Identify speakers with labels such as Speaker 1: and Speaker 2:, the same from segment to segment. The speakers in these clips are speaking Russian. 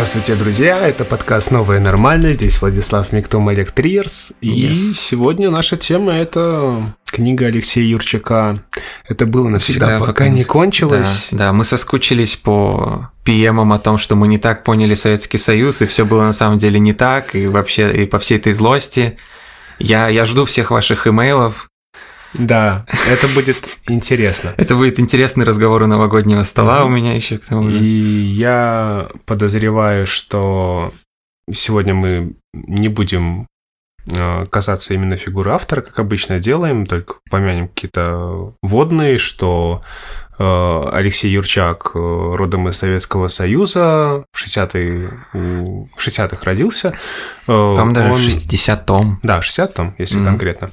Speaker 1: Здравствуйте, друзья! Это подкаст «Новое нормально». Здесь Владислав Миктум, Олег Триерс. И
Speaker 2: Yes.
Speaker 1: сегодня наша тема – это книга Алексея Юрчака. Это было навсегда,
Speaker 2: Всегда
Speaker 1: пока, не кончилось.
Speaker 2: Да, да, мы соскучились по PM о том, что мы не так поняли Советский Союз, и все было на самом деле не так, и вообще и по всей этой злости. Я, я жду всех ваших имейлов.
Speaker 1: Да, это будет интересно.
Speaker 2: Это будет интересный разговор у новогоднего стола у меня еще к тому
Speaker 1: И
Speaker 2: же.
Speaker 1: я подозреваю, что сегодня мы не будем э, касаться именно фигуры автора, как обычно делаем, только помянем какие-то водные, что э, Алексей Юрчак э, родом из Советского Союза, в 60-е, у- в 60-х родился. Э,
Speaker 2: Там даже
Speaker 1: он-
Speaker 2: в 60-том.
Speaker 1: Да, 60 там, если
Speaker 2: Мгм.
Speaker 1: конкретно.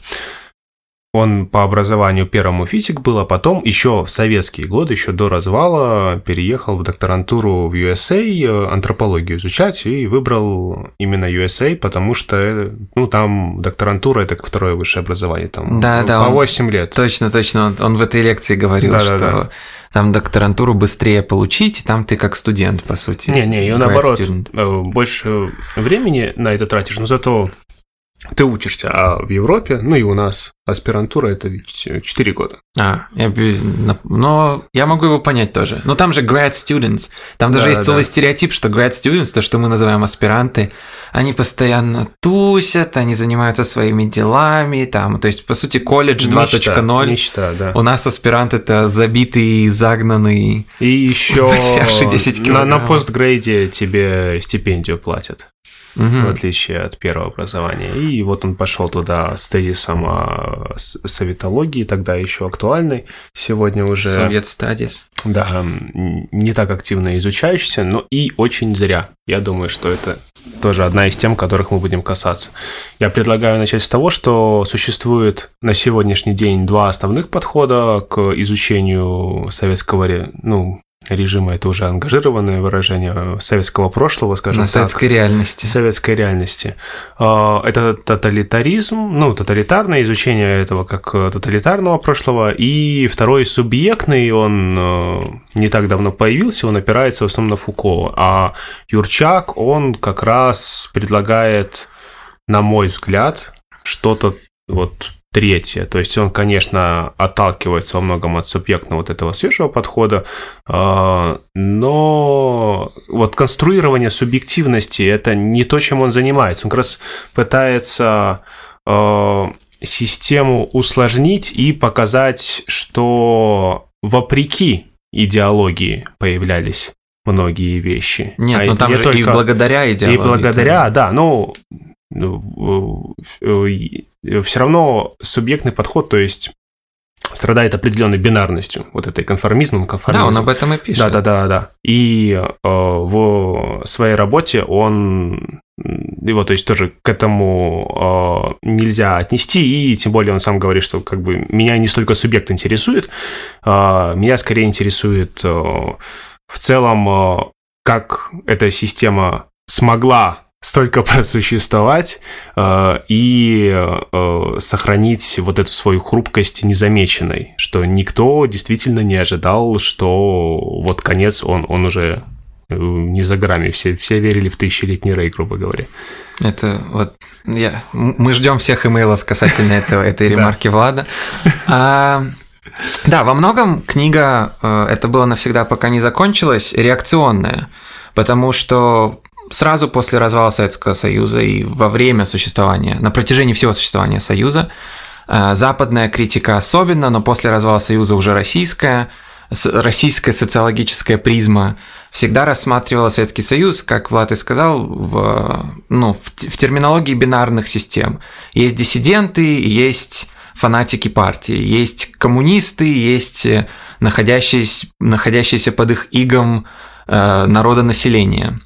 Speaker 1: Он по образованию первому физик был, а потом еще в советские годы, еще до развала, переехал в докторантуру в USA э, антропологию изучать и выбрал именно USA, потому что э, ну, там докторантура – это как второе высшее образование, там
Speaker 2: Да, да,
Speaker 1: по
Speaker 2: он-
Speaker 1: 8 лет.
Speaker 2: Точно, точно. Он, он в этой лекции говорил,
Speaker 1: Да-да-да.
Speaker 2: что там докторантуру быстрее получить, и там ты как студент, по сути.
Speaker 1: Не-не, ее
Speaker 2: Grad
Speaker 1: наоборот,
Speaker 2: student.
Speaker 1: больше времени на это тратишь, но зато ты учишься, а в Европе, ну и у нас аспирантура – это ведь 4 года.
Speaker 2: А, я, но я могу его понять тоже. Но там же grad students. Там даже
Speaker 1: Да,
Speaker 2: есть целый
Speaker 1: да.
Speaker 2: стереотип, что grad students, то, что мы называем аспиранты, они постоянно тусят, они занимаются своими делами, там, то есть, по сути, колледж 2.0.
Speaker 1: Мечта, да.
Speaker 2: У нас аспирант это забитый, загнанный.
Speaker 1: И еще
Speaker 2: потерявший 10
Speaker 1: на, на постгрейде тебе стипендию платят,
Speaker 2: Мгм.
Speaker 1: в отличие от первого образования. И вот он пошел туда с тезисом о советологии, тогда еще актуальный, сегодня уже
Speaker 2: Совет стадис.
Speaker 1: да, не так активно изучающийся, но и очень зря. Я думаю, что это тоже одна из тем, которых мы будем касаться. Я предлагаю начать с того, что существует на сегодняшний день два основных подхода к изучению советского ну, режима. Это уже ангажированное выражение советского прошлого, скажем
Speaker 2: На
Speaker 1: так
Speaker 2: советской реальности.
Speaker 1: советской реальности. А, Это тоталитаризм, ну, тоталитарное изучение этого как э, тоталитарного прошлого, и второй субъектный, он э, не так давно появился, он опирается в основном на Фуко, а Юрчак, он как раз предлагает, на мой взгляд, что-то вот третье. То есть он, конечно, отталкивается во многом от субъектного вот этого свежего подхода, а, но вот конструирование субъективности это не то, чем он занимается. Он как раз пытается а, систему усложнить и показать, что вопреки идеологии появлялись многие вещи.
Speaker 2: Нет,
Speaker 1: А
Speaker 2: ну там же и
Speaker 1: только-
Speaker 2: благодаря идеологии.
Speaker 1: и благодаря, да, ну, все равно субъектный подход, то есть страдает определенной бинарностью, вот этой конформизмом,
Speaker 2: Да,
Speaker 1: конформизмом.
Speaker 2: он об этом и пишет.
Speaker 1: Да, да, да, да. И э, в своей работе он его, то есть тоже к этому э, нельзя отнести, и тем более он сам говорит, что как бы меня не столько субъект интересует, а меня скорее интересует э, в целом, э, как эта система смогла столько просуществовать э, и э, сохранить вот эту свою хрупкость незамеченной, что никто действительно не ожидал, что вот конец он, он уже э, не за грамми. Все, все верили в тысячелетний рей, грубо говоря.
Speaker 2: Это вот я, мы ждем всех имейлов касательно этого, этой ремарки Влада. А, да, во многом книга э, «Это было навсегда, пока не закончилась» реакционная, потому что сразу после развала Советского Союза и во время существования, на протяжении всего существования Союза, э, западная критика особенно, но после развала Союза уже российская, российская социологическая призма всегда рассматривала Советский Союз, как Влад и сказал, в, ну, в, в терминологии бинарных систем. Есть диссиденты, есть фанатики партии, есть коммунисты, есть э, находящиеся, находящиеся под их игом э, народонаселения.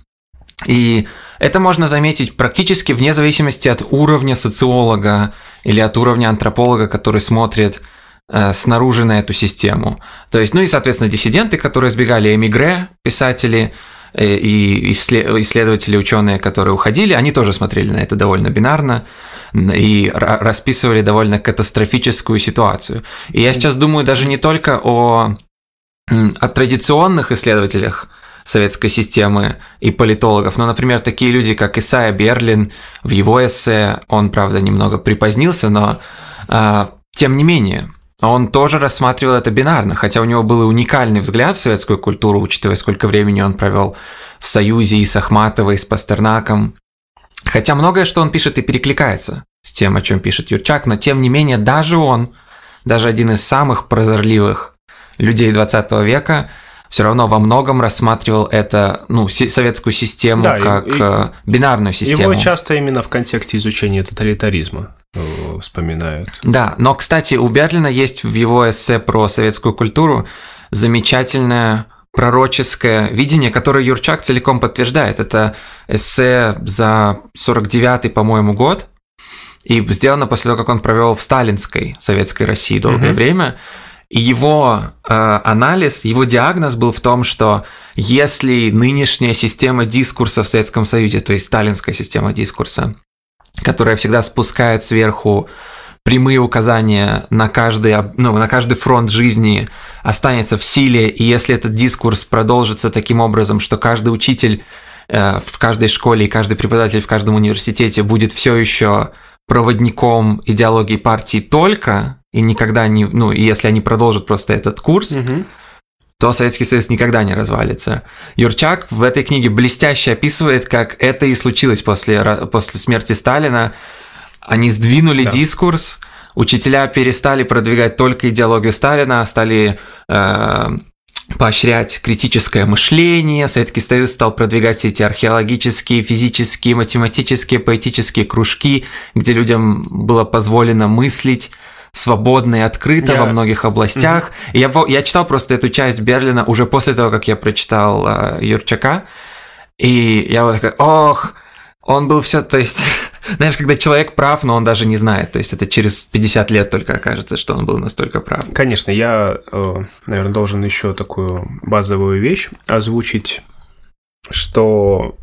Speaker 2: И это можно заметить практически вне зависимости от уровня социолога или от уровня антрополога, который смотрит э, снаружи на эту систему. То есть, ну и, соответственно, диссиденты, которые избегали эмигре, писатели э, и иссле- исследователи, ученые, которые уходили, они тоже смотрели на это довольно бинарно и ра- расписывали довольно катастрофическую ситуацию. И я сейчас думаю даже не только о, о традиционных исследователях советской системы и политологов. Ну, например, такие люди, как Исайя Берлин, в его эссе, он, правда, немного припозднился, но э, тем не менее, он тоже рассматривал это бинарно, хотя у него был уникальный взгляд в советскую культуру, учитывая, сколько времени он провел в Союзе и с Ахматовой, и с Пастернаком. Хотя многое, что он пишет, и перекликается с тем, о чем пишет Юрчак, но тем не менее даже он, даже один из самых прозорливых людей 20 века, все равно во многом рассматривал это, ну, советскую систему да, как и, э, бинарную систему.
Speaker 1: Его часто именно в контексте изучения тоталитаризма э, вспоминают.
Speaker 2: Да, но, кстати, у Берлина есть в его эссе про советскую культуру замечательное пророческое видение, которое Юрчак целиком подтверждает. Это эссе за 49-й, по-моему, год, и сделано после того, как он провел в сталинской советской России долгое угу. время. Его э, анализ, его диагноз был в том, что если нынешняя система дискурса в Советском Союзе, то есть сталинская система дискурса, которая всегда спускает сверху прямые указания на каждый, ну, на каждый фронт жизни останется в силе, и если этот дискурс продолжится таким образом, что каждый учитель э, в каждой школе и каждый преподаватель в каждом университете будет все еще проводником идеологии партии только, и никогда не, ну, и если они продолжат просто этот курс, угу. то Советский Союз никогда не развалится. Юрчак в этой книге блестяще описывает, как это и случилось после, после смерти Сталина. Они сдвинули да. дискурс, учителя перестали продвигать только идеологию Сталина, стали э, поощрять критическое мышление, Советский Союз стал продвигать все эти археологические, физические, математические, поэтические кружки, где людям было позволено мыслить свободно и открыто я... во многих областях. Mm-hmm. я, я читал просто эту часть Берлина уже после того, как я прочитал э, Юрчака, и я вот такой, ох, он был все, то есть, знаешь, когда человек прав, но он даже не знает, то есть это через 50 лет только окажется, что он был настолько прав.
Speaker 1: Конечно, я, э, наверное, должен еще такую базовую вещь озвучить, что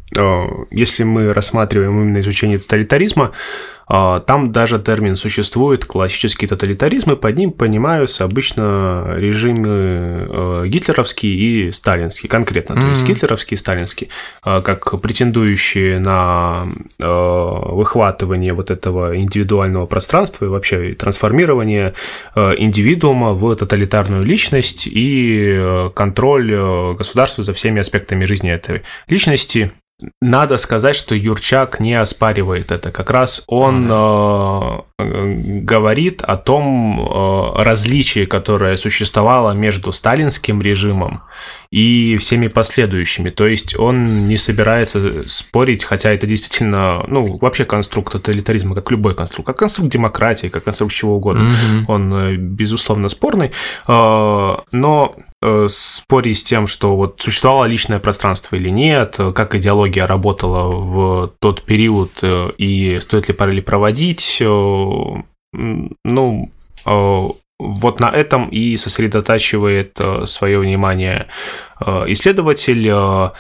Speaker 1: если мы рассматриваем именно изучение тоталитаризма, а, там даже термин существует, классический тоталитаризм, и под ним понимаются обычно режимы э, гитлеровский и сталинский, конкретно, mm-hmm. то есть гитлеровский и сталинский, а, как претендующие на э, выхватывание вот этого индивидуального пространства и вообще трансформирование э, индивидуума в тоталитарную личность и контроль государства за всеми аспектами жизни этой личности, надо сказать, что Юрчак не оспаривает это. Как раз он э, говорит о том э, различии, которое существовало между сталинским режимом и всеми последующими. То есть он не собирается спорить, хотя это действительно, ну, вообще конструкт тоталитаризма, как любой конструкт, как конструкт демократии, как конструкт чего угодно. Mm-hmm. Он, э, безусловно, спорный. Э, но Э, спорить с тем, что вот существовало личное пространство или нет, как идеология работала в тот период э, и стоит ли параллели проводить, э, ну, вот на этом и сосредотачивает свое внимание исследователь,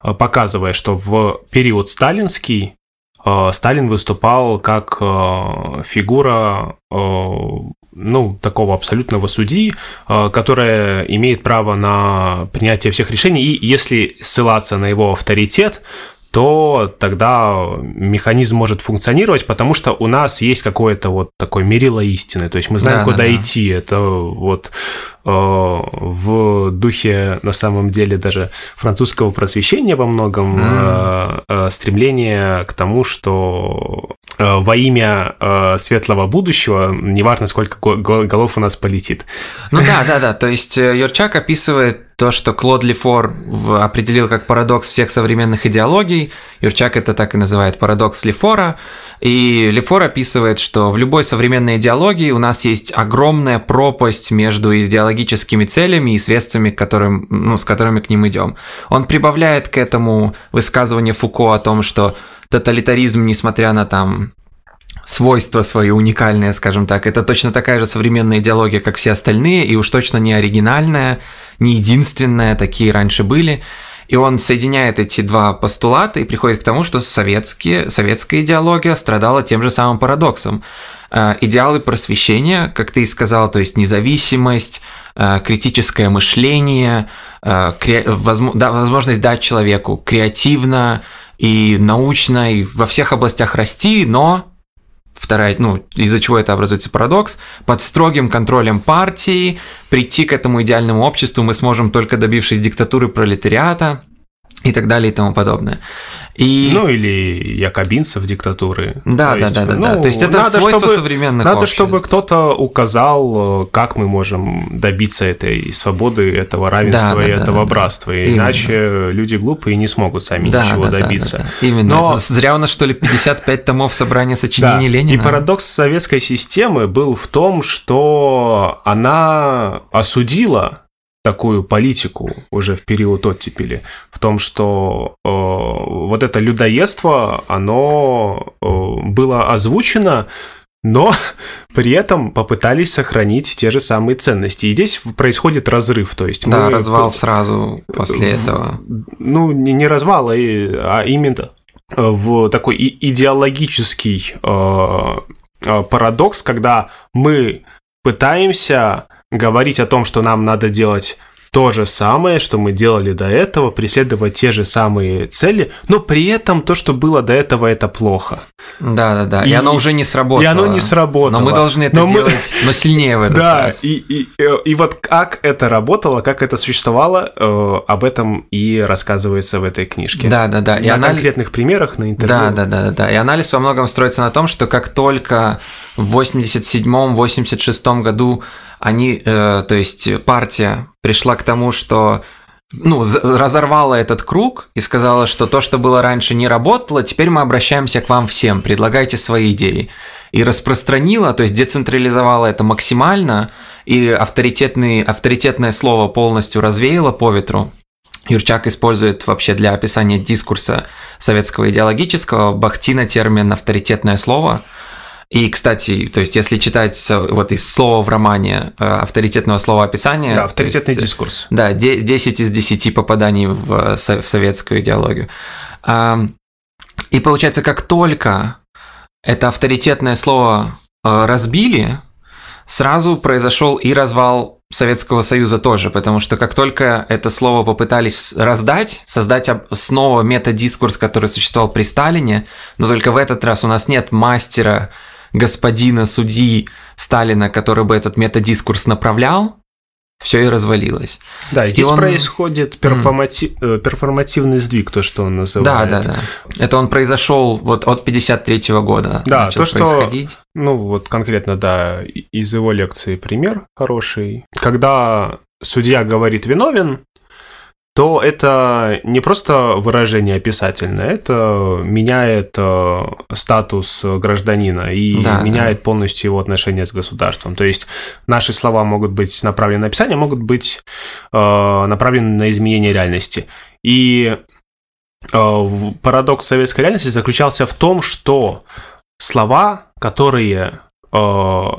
Speaker 1: показывая, что в период сталинский Сталин выступал как фигура ну, такого абсолютного судьи, э, которая имеет право на принятие всех решений, и если ссылаться на его авторитет, то тогда механизм может функционировать, потому что у нас есть какое-то вот такое мерило истины, то есть мы знаем, да, куда да, идти. Это вот э, в духе, на самом деле, даже французского просвещения во многом mm. э, стремление к тому, что э, во имя э, светлого будущего, неважно, сколько голов у нас полетит.
Speaker 2: Ну да, да, да, то есть э, Юрчак описывает то, что Клод Лефор определил как парадокс всех современных идеологий. Юрчак это так и называет парадокс Лефора. И Лефор описывает, что в любой современной идеологии у нас есть огромная пропасть между идеологическими целями и средствами, которым, ну, с которыми к ним идем. Он прибавляет к этому высказывание Фуко о том, что тоталитаризм, несмотря на там свойства свои уникальные, скажем так. Это точно такая же современная идеология, как все остальные, и уж точно не оригинальная, не единственная, такие раньше были. И он соединяет эти два постулата и приходит к тому, что советские, советская идеология страдала тем же самым парадоксом. э, идеалы просвещения, как ты и сказал, то есть независимость, э, критическое мышление, возможность дать человеку креативно и научно, и во всех областях расти, но вторая, ну, из-за чего это образуется парадокс, под строгим контролем партии, прийти к этому идеальному обществу мы сможем только добившись диктатуры пролетариата и так далее и тому подобное.
Speaker 1: И... Ну, или якобинцев диктатуры.
Speaker 2: Да, да, да, да, ну, да. То есть это надо, свойство
Speaker 1: чтобы,
Speaker 2: современных
Speaker 1: Надо,
Speaker 2: обществ.
Speaker 1: чтобы кто-то указал, как мы можем добиться этой свободы, этого равенства да, и да, этого да, братства. Да. Иначе Именно. люди глупые не смогут сами да, ничего да, добиться. Да, да,
Speaker 2: да. Именно. Но... Зря у нас, что ли, 55 томов собрания сочинений да. Ленина.
Speaker 1: И парадокс советской системы был в том, что она осудила такую политику уже в период оттепели, в том, что э, вот это людоедство, оно э, было озвучено, но при этом попытались сохранить те же самые ценности. И здесь происходит разрыв, то есть
Speaker 2: да, мы... развал сразу после этого.
Speaker 1: Ну, не развал, а, а именно в такой идеологический э, э, парадокс, когда мы пытаемся говорить о том, что нам надо делать то же самое, что мы делали до этого, преследовать те же самые цели, но при этом то, что было до этого, это плохо.
Speaker 2: Да, да, да. И, и оно уже не сработало.
Speaker 1: И оно не сработало.
Speaker 2: Но мы должны это но делать, мы... но сильнее в этот
Speaker 1: да,
Speaker 2: раз.
Speaker 1: Да, и, и, и вот как это работало, как это существовало, э, об этом и рассказывается в этой книжке.
Speaker 2: Да, да, да.
Speaker 1: И на анали... конкретных примерах, на интервью.
Speaker 2: Да, да, да, да. И анализ во многом строится на том, что как только в 87-86 году они, э, то есть партия пришла к тому, что ну, разорвала этот круг и сказала, что то, что было раньше, не работало, теперь мы обращаемся к вам всем, предлагайте свои идеи. И распространила, то есть децентрализовала это максимально, и авторитетный, авторитетное слово полностью развеяло по ветру. Юрчак использует вообще для описания дискурса советского идеологического Бахтина термин «авторитетное слово», и, кстати, то есть, если читать вот из слова в романе э, авторитетного слова описания...
Speaker 1: Да, авторитетный
Speaker 2: есть,
Speaker 1: дискурс.
Speaker 2: Да, 10 из 10 попаданий в, в советскую идеологию. И получается, как только это авторитетное слово э, разбили, сразу произошел и развал Советского Союза тоже, потому что как только это слово попытались раздать, создать снова метадискурс, который существовал при Сталине, но только в этот раз у нас нет мастера господина судьи Сталина, который бы этот метадискурс направлял, все и развалилось.
Speaker 1: Да, здесь и он... происходит перформати... mm. перформативный сдвиг, то, что он называет.
Speaker 2: Да, да, да. Это он произошел вот от 53 -го года.
Speaker 1: Да, то, что... Ну, вот конкретно, да, из его лекции пример хороший. Когда судья говорит виновен, то это не просто выражение описательное, это меняет э, статус гражданина и да, меняет да. полностью его отношения с государством. То есть наши слова могут быть направлены на описание, могут быть э, направлены на изменение реальности. И э, парадокс советской реальности заключался в том, что слова, которые э,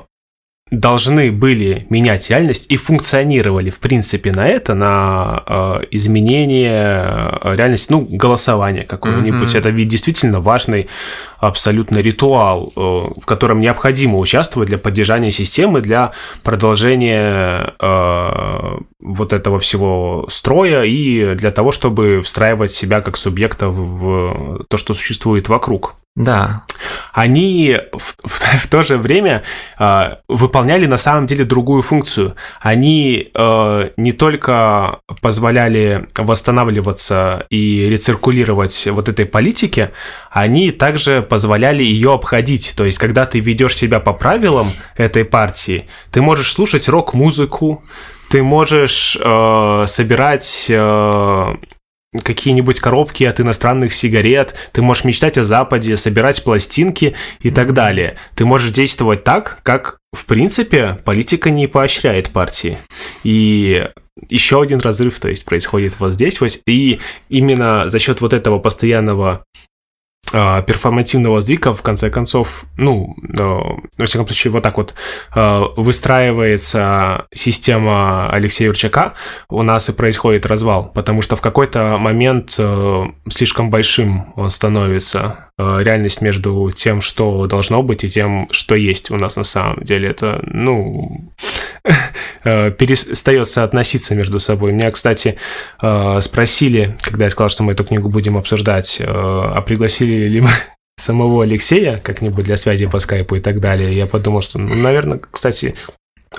Speaker 1: должны были менять реальность и функционировали, в принципе, на это, на э, изменение э, реальности, ну, голосование какого-нибудь. Mm-hmm. Это ведь действительно важный абсолютно ритуал, э, в котором необходимо участвовать для поддержания системы, для продолжения э, вот этого всего строя и для того, чтобы встраивать себя как субъекта в то, что существует вокруг.
Speaker 2: Да.
Speaker 1: Они в, в, в то же время э, выполняли на самом деле другую функцию. Они э, не только позволяли восстанавливаться и рециркулировать вот этой политике, они также позволяли ее обходить. То есть, когда ты ведешь себя по правилам этой партии, ты можешь слушать рок-музыку, ты можешь э, собирать э, какие-нибудь коробки от иностранных сигарет, ты можешь мечтать о Западе, собирать пластинки и mm-hmm. так далее. Ты можешь действовать так, как, в принципе, политика не поощряет партии. И еще один разрыв, то есть, происходит вот здесь. И именно за счет вот этого постоянного перформативного сдвига, в конце концов, ну, во всяком случае, вот так вот а, выстраивается система Алексея Юрчака, у нас и происходит развал, потому что в какой-то момент а, слишком большим он становится. э, реальность между тем, что должно быть, и тем, что есть у нас на самом деле. Это, ну, э, перестает соотноситься между собой. Меня, кстати, э, спросили, когда я сказал, что мы эту книгу будем обсуждать, а пригласили ли мы самого Алексея как-нибудь для связи по скайпу и так далее. Я подумал, что, ну, наверное, кстати,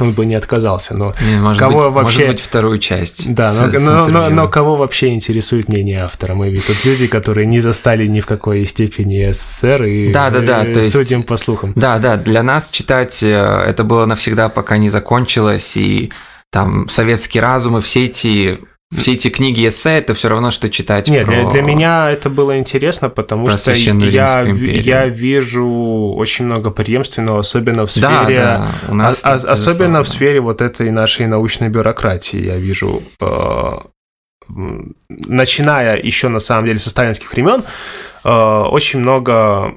Speaker 1: он бы не отказался, но
Speaker 2: не, может кого быть, вообще... Может быть, вторую часть.
Speaker 1: Да, с, но, с но, но, но кого вообще интересует мнение автора? Мы ведь тут люди, которые не застали ни в какой степени СССР и
Speaker 2: да, да, да,
Speaker 1: то судим есть, по слухам.
Speaker 2: Да, да, для нас читать э, это было навсегда, пока не закончилось, и там советский разум и все эти все эти книги эссе это все равно, что читать.
Speaker 1: Нет, про... для, для меня это было интересно, потому что я, я вижу очень много преемственного, особенно в сфере, да, да. У нас а, а, особенно в сфере вот этой нашей научной бюрократии. Я вижу, э, начиная еще на самом деле со сталинских времен, э, очень много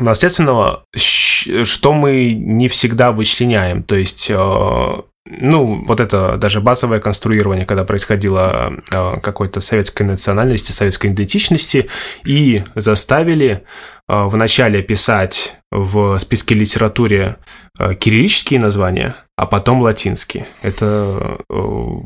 Speaker 1: наследственного, что мы не всегда вычленяем. То есть э, ну, вот это даже базовое конструирование, когда происходило э, какой-то советской национальности, советской идентичности, и заставили э, вначале писать в списке литературе э, кириллические названия, а потом латинские. Это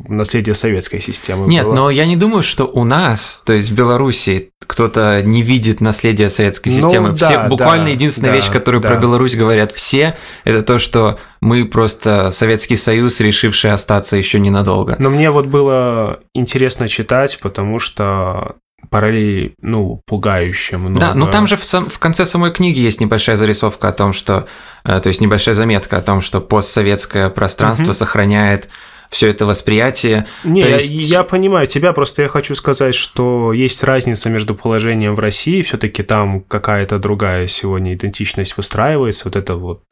Speaker 1: наследие советской системы.
Speaker 2: Нет, было. но я не думаю, что у нас, то есть в Беларуси, кто-то не видит наследие советской ну системы. Ну, все, да, буквально да, единственная да, вещь, которую да. про Беларусь говорят все, это то, что мы просто Советский Союз, решивший остаться еще ненадолго.
Speaker 1: Но мне вот было интересно читать, потому что параллели, ну, пугающе много.
Speaker 2: Да, ну там же в, сам, в конце самой книги есть небольшая зарисовка о том, что, э, то есть небольшая заметка о том, что постсоветское пространство угу. сохраняет все это восприятие.
Speaker 1: Не, есть... я, я понимаю тебя, просто я хочу сказать, что есть разница между положением в России, все-таки там какая-то другая сегодня идентичность выстраивается, вот это вот,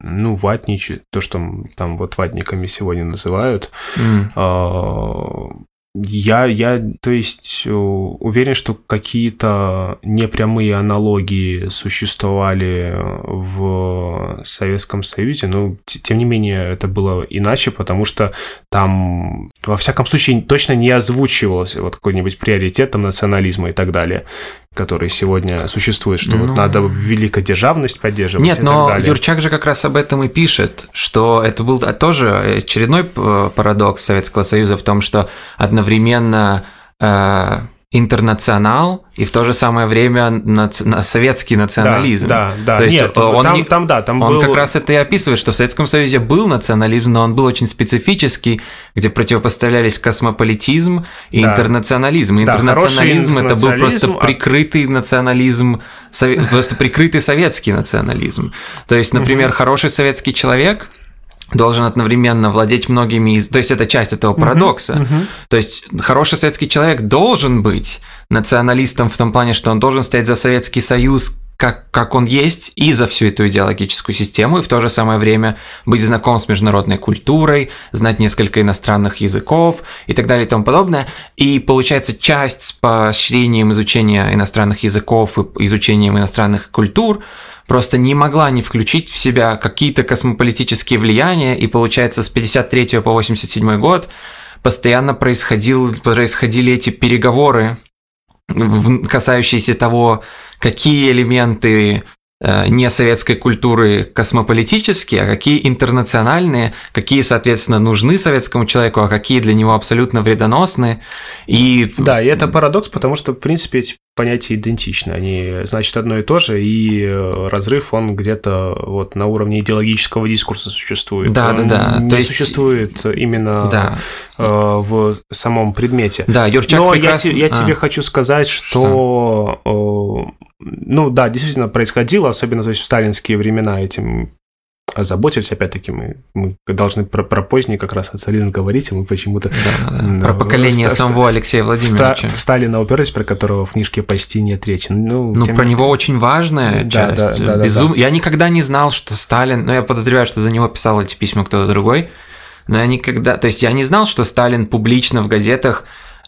Speaker 1: ну, ватнич, то, что там вот ватниками сегодня называют, mm. Я, я, то есть, э, уверен, что какие-то непрямые аналогии существовали в Советском Союзе, но, тем не менее, это было иначе, потому что там, во всяком случае, точно не озвучивался вот какой-нибудь приоритет там, национализма и так далее который сегодня существует, что ну... вот надо великодержавность поддерживать
Speaker 2: Нет, и но так далее. Юрчак же как раз об этом и пишет, что это был тоже очередной э, парадокс Советского Союза в том, что одновременно э, интернационал и в то же самое время наци... советский национализм.
Speaker 1: Да, да, да.
Speaker 2: То есть Нет, он, там, не... там, да, там он был... как раз это и описывает, что в Советском Союзе был национализм, но он был очень специфический, где противопоставлялись космополитизм и да. интернационализм. интернационализм да, это был просто а прикрытый национализм, просто прикрытый советский национализм. То есть, например, хороший советский человек должен одновременно владеть многими из... То есть это часть этого парадокса. Uh-huh, uh-huh. То есть хороший советский человек должен быть националистом в том плане, что он должен стоять за Советский Союз как, как он есть, и за всю эту идеологическую систему, и в то же самое время быть знаком с международной культурой, знать несколько иностранных языков и так далее и тому подобное. И получается часть с поощрением изучения иностранных языков и изучением иностранных культур – просто не могла не включить в себя какие-то космополитические влияния, и получается с 53 по 87 год постоянно происходил, происходили эти переговоры, касающиеся того, какие элементы э, не советской культуры космополитические, а какие интернациональные, какие, соответственно, нужны советскому человеку, а какие для него абсолютно вредоносны. И...
Speaker 1: Да, и это парадокс, потому что, в принципе, эти понятия идентичны, они значит одно и то же, и э, разрыв, он где-то вот на уровне идеологического дискурса существует.
Speaker 2: Да, он да, да.
Speaker 1: Не то есть... существует именно да. Э, в самом предмете.
Speaker 2: Да, Юрчак
Speaker 1: Но прекрасно... я, я тебе а. хочу сказать, что, что? Ну да, действительно происходило, особенно то есть в сталинские времена этим озаботились, опять-таки, мы, мы должны про, про поздний как раз ацелин говорить, и мы почему-то... Да,
Speaker 2: да. Про поколение ста- самого Алексея Владимировича.
Speaker 1: В Сталина уперлись, про которого в книге почти нет речи.
Speaker 2: Ну, ну про него очень важная да, часть. Да, да, Безум... да, да. Я никогда не знал, что Сталин... Ну, я подозреваю, что за него писал эти письма кто-то другой, но я никогда... То есть я не знал, что Сталин публично в газетах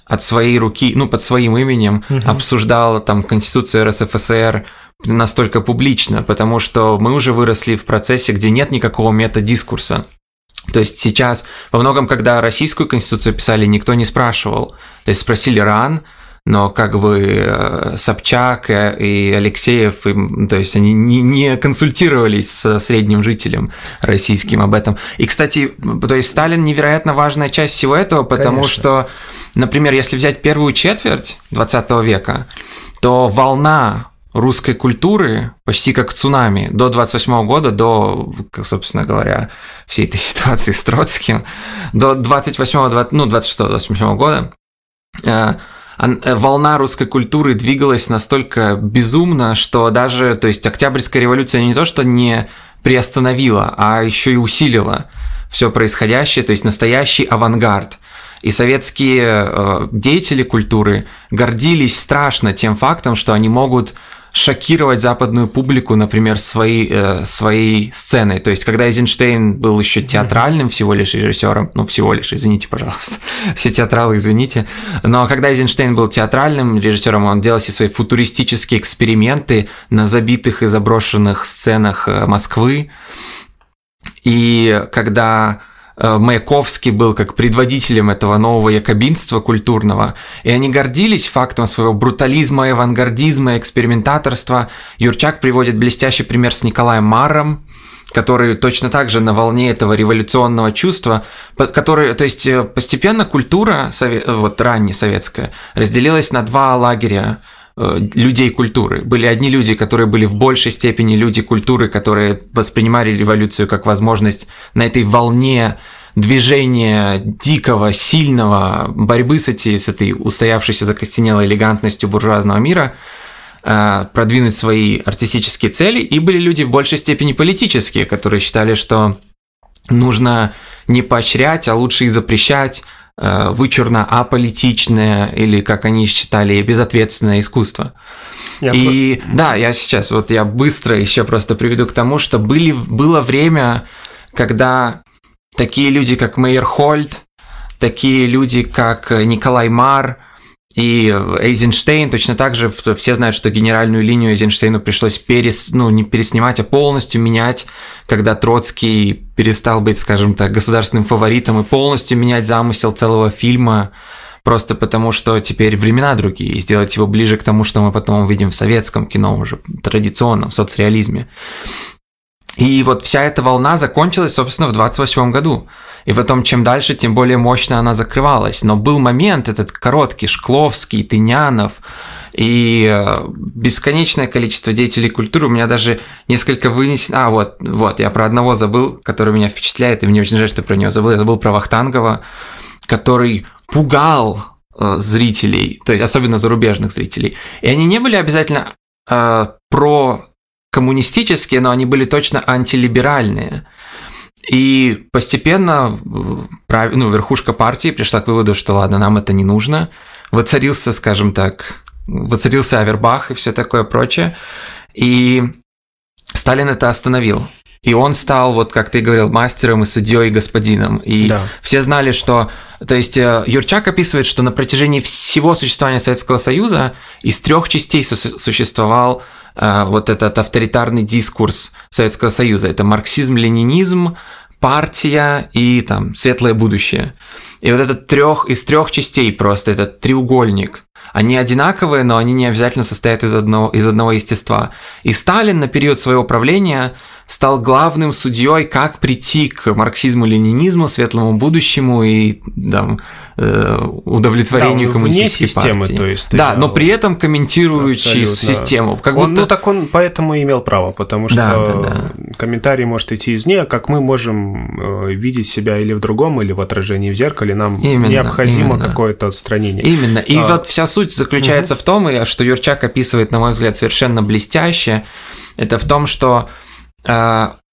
Speaker 2: от своей руки, ну, под своим именем угу. обсуждал там Конституцию РСФСР, настолько публично, потому что мы уже выросли в процессе, где нет никакого метадискурса. То есть сейчас во многом, когда российскую конституцию писали, никто не спрашивал. То есть спросили РАН, но как бы э, Собчак и Алексеев, то есть они не консультировались с средним жителем российским об этом. И, кстати, то есть Сталин невероятно важная часть всего этого, потому Конечно. что, например, если взять первую четверть 20 века, то волна русской культуры почти как цунами до 28 года, до, собственно говоря, всей этой ситуации с Троцким, до 28 ну, 26-28 года, э, э, волна русской культуры двигалась настолько безумно, что даже, то есть Октябрьская революция не то, что не приостановила, а еще и усилила все происходящее, то есть настоящий авангард. И советские э, деятели культуры гордились страшно тем фактом, что они могут шокировать западную публику, например, своей, э, своей сценой. То есть, когда Эйзенштейн был еще театральным всего лишь режиссером, ну, всего лишь, извините, пожалуйста, все театралы, извините, но когда Эйзенштейн был театральным режиссером, он делал все свои футуристические эксперименты на забитых и заброшенных сценах э, Москвы. И когда Маяковский был как предводителем этого нового якобинства культурного, и они гордились фактом своего брутализма, авангардизма, экспериментаторства. Юрчак приводит блестящий пример с Николаем Маром, который точно так же на волне этого революционного чувства, который, то есть э, постепенно культура, вот ранняя советская, разделилась на два лагеря Э, людей культуры. Были одни люди, которые были в большей степени люди культуры, которые воспринимали революцию как возможность на этой волне движения дикого, сильного, борьбы с, эти, с этой устоявшейся закостенелой элегантностью буржуазного мира, э, продвинуть свои артистические цели, и были люди в большей степени политические, которые считали, что нужно не поощрять, а лучше и запрещать Э, вычурно аполитичное или, как они считали, безответственное искусство. Я и про... да, я сейчас вот я быстро еще просто приведу к тому, что были, было время, когда такие люди, как Мейер Хольд, такие люди, как Николай Мар, и Эйзенштейн точно так же, все знают, что генеральную линию Эйзенштейну пришлось перес, ну, не переснимать, а полностью менять, когда Троцкий перестал быть, скажем так, государственным фаворитом и полностью менять замысел целого фильма, просто потому что теперь времена другие, и сделать его ближе к тому, что мы потом увидим в советском кино уже, традиционном, в соцреализме. И вот вся эта волна закончилась, собственно, в 28 году. И потом, чем дальше, тем более мощно она закрывалась. Но был момент этот короткий, Шкловский, Тынянов, и э, бесконечное количество деятелей культуры. У меня даже несколько вынесено... А, вот, вот, я про одного забыл, который меня впечатляет, и мне очень жаль, что про него забыл. Я забыл про Вахтангова, который пугал э, зрителей, то есть особенно зарубежных зрителей. И они не были обязательно э, про коммунистические, но они были точно антилиберальные. И постепенно ну, верхушка партии пришла к выводу, что ладно, нам это не нужно. Воцарился, скажем так, воцарился Авербах и все такое прочее. И Сталин это остановил. И он стал, вот как ты говорил, мастером и судьей и господином. И да. все знали, что... То есть э, Юрчак описывает, что на протяжении всего существования Советского Союза из трех частей существовал э, вот этот авторитарный дискурс Советского Союза. Это марксизм, ленинизм, партия и там светлое будущее. И вот этот трех из трех частей просто этот треугольник. Они одинаковые, но они не обязательно состоят из одного, из одного естества. И Сталин на период своего правления стал главным судьей, как прийти к марксизму-ленинизму, светлому будущему и там, э, удовлетворению да, коммунистической вне системы, партии.
Speaker 1: То есть,
Speaker 2: да, но при этом комментирующий Абсолютно. систему.
Speaker 1: Как он, будто... Ну так он поэтому и имел право, потому что да, да, да. комментарий может идти извне, а как мы можем э, видеть себя или в другом, или в отражении в зеркале, нам именно, необходимо какое-то отстранение.
Speaker 2: Именно. И а... вот вся суть заключается угу. в том, что Юрчак описывает, на мой взгляд, совершенно блестяще, это в том, что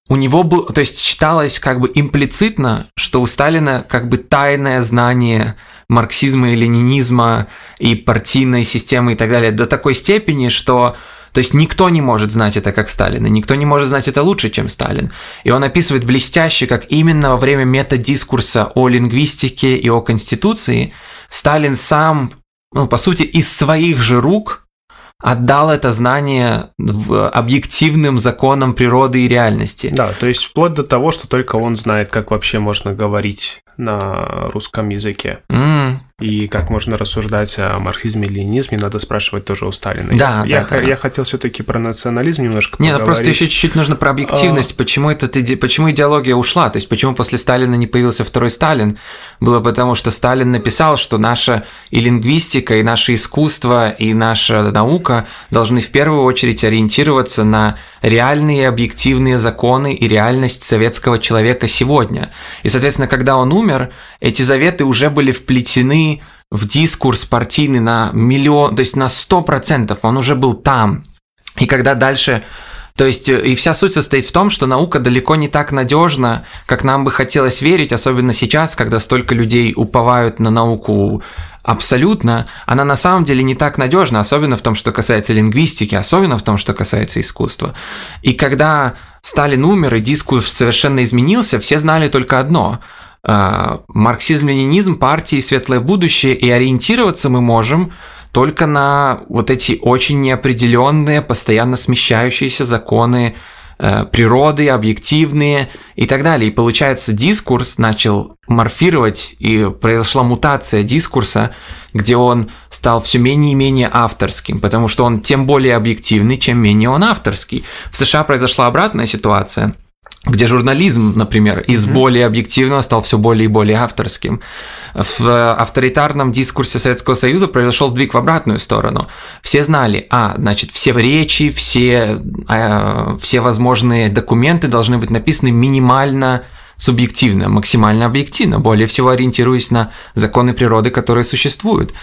Speaker 2: у него был, то есть считалось как бы имплицитно, что у Сталина как бы тайное знание марксизма и ленинизма и партийной системы и так далее до такой степени, что то есть никто не может знать это как Сталин, и никто не может знать это лучше, чем Сталин. И он описывает блестяще, как именно во время метадискурса о лингвистике и о Конституции Сталин сам, ну, по сути, из своих же рук отдал это знание в объективным законам природы и реальности.
Speaker 1: Да, то есть вплоть до того, что только он знает, как вообще можно говорить на русском языке.
Speaker 2: Mm.
Speaker 1: И как можно рассуждать о марксизме и ленинизме, надо спрашивать тоже у Сталина.
Speaker 2: Да,
Speaker 1: я,
Speaker 2: да,
Speaker 1: я,
Speaker 2: да.
Speaker 1: я хотел все-таки про национализм немножко
Speaker 2: Нет, ну
Speaker 1: поговорить.
Speaker 2: просто еще чуть-чуть нужно про объективность. А... Почему, иде... почему идеология ушла? То есть почему после Сталина не появился второй Сталин? Было потому, что Сталин написал, что наша и лингвистика, и наше искусство, и наша наука должны в первую очередь ориентироваться на реальные объективные законы и реальность советского человека сегодня. И, соответственно, когда он умер, эти заветы уже были вплетены в дискурс партийный на миллион, то есть на сто процентов, он уже был там. И когда дальше то есть и вся суть состоит в том, что наука далеко не так надежна, как нам бы хотелось верить, особенно сейчас, когда столько людей уповают на науку абсолютно, она на самом деле не так надежна, особенно в том, что касается лингвистики, особенно в том, что касается искусства. И когда Сталин умер и дискурс совершенно изменился, все знали только одно – марксизм-ленинизм, партии, светлое будущее, и ориентироваться мы можем только на вот эти очень неопределенные, постоянно смещающиеся законы э, природы, объективные и так далее. И получается, дискурс начал морфировать, и произошла мутация дискурса, где он стал все менее и менее авторским, потому что он тем более объективный, чем менее он авторский. В США произошла обратная ситуация – где журнализм, например, из более объективного стал все более и более авторским. В авторитарном дискурсе Советского Союза произошел двиг в обратную сторону. Все знали, а, значит, все речи, все, э, все возможные документы должны быть написаны минимально субъективно, максимально объективно, более всего ориентируясь на законы природы, которые существуют.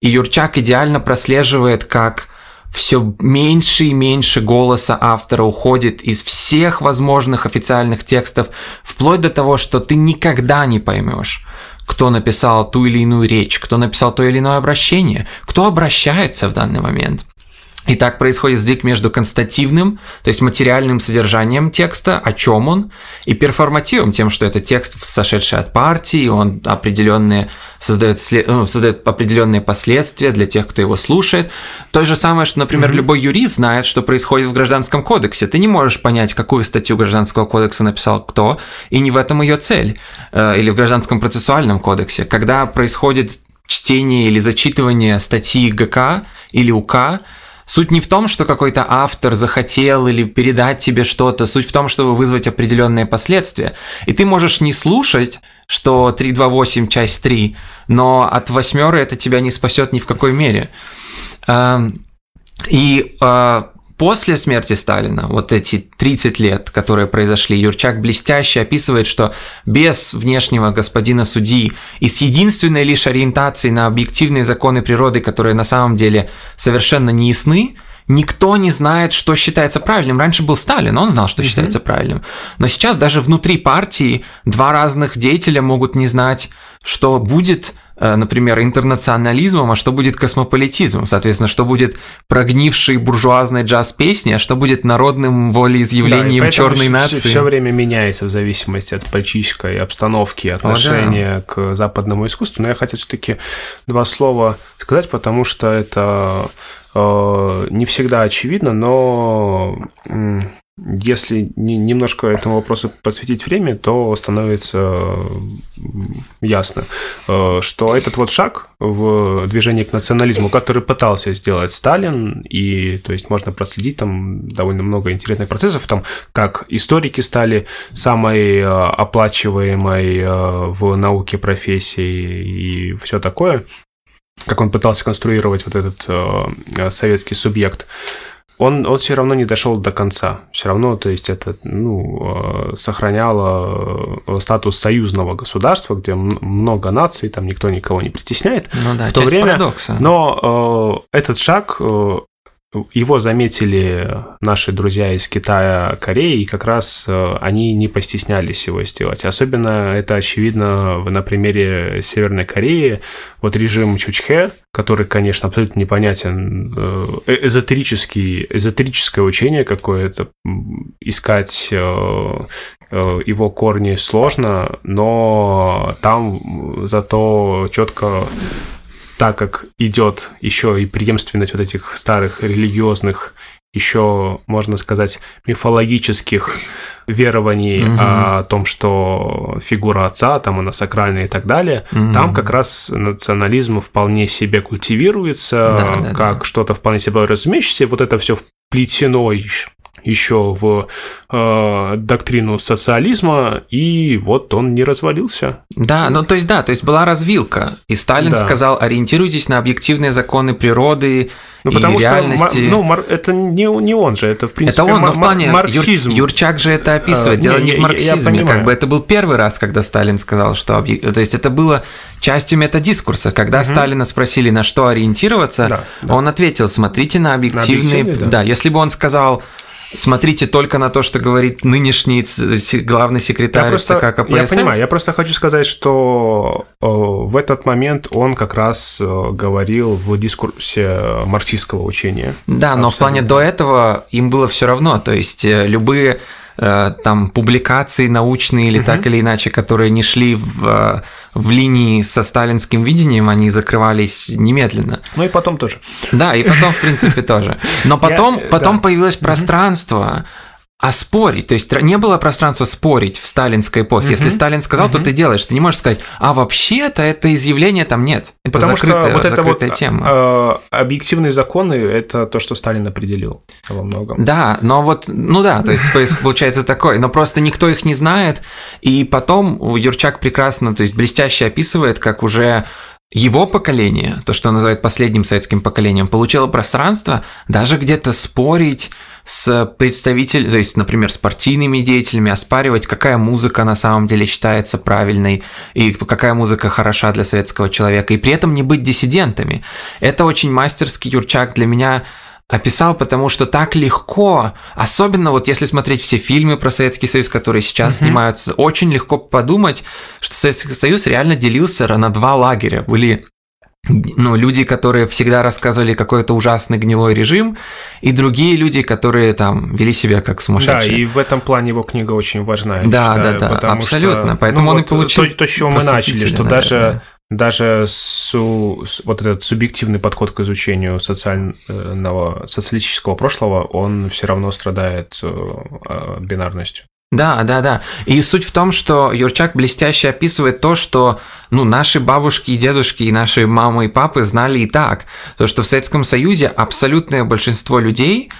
Speaker 2: И Юрчак идеально прослеживает, как все меньше и меньше голоса автора уходит из всех возможных официальных текстов, вплоть до того, что ты никогда не поймешь, кто написал ту или иную речь, кто написал то или иное обращение, кто обращается в данный момент. И так происходит сдвиг между констативным, то есть материальным содержанием текста, о чем он, и перформативом, тем, что это текст, сошедший от партии, он определенные, создает, ну, создает определенные последствия для тех, кто его слушает. То же самое, что, например, mm-hmm. любой юрист знает, что происходит в Гражданском кодексе. Ты не можешь понять, какую статью Гражданского кодекса написал кто, и не в этом ее цель, э, или в Гражданском процессуальном кодексе. Когда происходит чтение или зачитывание статьи ГК или УК, Суть не в том, что какой-то автор захотел или передать тебе что-то, суть в том, чтобы вызвать определенные последствия. И ты можешь не слушать, что 328 часть 3, но от восьмеры это тебя не спасет ни в какой мере. Эм, и э, После смерти Сталина, вот эти 30 лет, которые произошли, Юрчак блестяще описывает, что без внешнего господина судьи и с единственной лишь ориентацией на объективные законы природы, которые на самом деле совершенно не ясны, Никто не знает, что считается правильным. Раньше был Сталин, он знал, что mm-hmm. считается правильным. Но сейчас даже внутри партии два разных деятеля могут не знать, что будет например, интернационализмом, а что будет космополитизмом, соответственно, что будет прогнившей буржуазной джаз-песни, а что будет народным волеизъявлением да, черной нации.
Speaker 1: Все, все время меняется в зависимости от политической обстановки, отношения О, да. к западному искусству. Но я хотел все-таки два слова сказать, потому что это э, не всегда очевидно, но если немножко этому вопросу посвятить время, то становится ясно, э, что этот вот шаг в движении к национализму, который пытался сделать Сталин, и то есть можно проследить там довольно много интересных процессов, там как историки стали самой э, оплачиваемой э, в науке профессией и все такое, как он пытался конструировать вот этот советский субъект он, он все равно не дошел до конца. Все равно, то есть, это ну, э, сохраняло э, статус союзного государства, где много наций, там никто никого не притесняет.
Speaker 2: Ну да, в то время, парадокса.
Speaker 1: Но э, этот шаг э, его заметили наши друзья из Китая, Кореи, и как раз э, они не постеснялись его сделать. Особенно это очевидно на примере Северной Кореи. Вот режим Чучхе, который, конечно, абсолютно непонятен, э, э, эзотерический, эзотерическое учение какое-то, искать его корни сложно, но там зато четко так как идет еще и преемственность вот этих старых религиозных, еще, можно сказать, мифологических верований угу. о том, что фигура отца, там она сакральная и так далее, угу. там как раз национализм вполне себе культивируется, да, да, как да. что-то вполне себе разумеющееся, вот это все вплетено еще в э, доктрину социализма, и вот он не развалился.
Speaker 2: Да, ну то есть да, то есть была развилка, и Сталин да. сказал, ориентируйтесь на объективные законы природы, ну, и потому реальности.
Speaker 1: что, ну, это не, не он же, это в принципе
Speaker 2: Это он, но в плане марксизм. Юр, Юрчак же это описывает. А, Дело не, не в марксизме, я, я как бы это был первый раз, когда Сталин сказал, что то есть это было частью метадискурса. Когда угу. Сталина спросили, на что ориентироваться, да, да. он ответил: смотрите на объективные. На да. да, если бы он сказал смотрите только на то, что говорит нынешний главный секретарь просто, ЦК КПСС.
Speaker 1: Я понимаю, я просто хочу сказать, что э, в этот момент он как раз э, говорил в дискурсе марксистского учения.
Speaker 2: Да, Абсолютно. но в плане до этого им было все равно, то есть э, любые там публикации научные или угу. так или иначе, которые не шли в в линии со сталинским видением они закрывались немедленно.
Speaker 1: Ну и потом тоже.
Speaker 2: Да, и потом, в принципе, тоже. Но потом, Я, потом да. появилось пространство, а спорить, то есть не было пространства спорить в сталинской эпохе. Угу. Если Сталин сказал, угу. то ты делаешь. Ты не можешь сказать, а вообще-то это изъявление там нет. Это
Speaker 1: Потому закрытая, что вот это
Speaker 2: вот
Speaker 1: тема. Э, объективные законы – это то, что Сталин определил во многом.
Speaker 2: Да, но вот, ну да, то есть получается такое, но просто никто их не знает. И потом Юрчак прекрасно, то есть блестяще описывает, как уже его поколение, то, что он называет последним советским поколением, получило пространство даже где-то спорить с представителями, то есть, например, с партийными деятелями, оспаривать, какая музыка на самом деле считается правильной и какая музыка хороша для советского человека, и при этом не быть диссидентами. Это очень мастерский Юрчак для меня описал, потому что так легко, особенно вот если смотреть все фильмы про Советский Союз, которые сейчас угу. снимаются, очень легко подумать, что Советский Союз реально делился на два лагеря. Были ну, люди, которые всегда рассказывали какой-то ужасный гнилой режим, и другие люди, которые там вели себя как сумасшедшие.
Speaker 1: Да, и в этом плане его книга очень важна.
Speaker 2: Да, считаю, да, да, абсолютно. Что,
Speaker 1: Поэтому ну, он вот и получил. То, то, с чего мы начали, что наверное, даже даже су, вот этот субъективный подход к изучению социального, социалистического прошлого, он все равно страдает э, а, бинарностью.
Speaker 2: Да, да, да. И суть в том, что Юрчак блестяще описывает то, что ну, наши бабушки и дедушки, и наши мамы и папы знали и так. То, что в Советском Союзе абсолютное большинство людей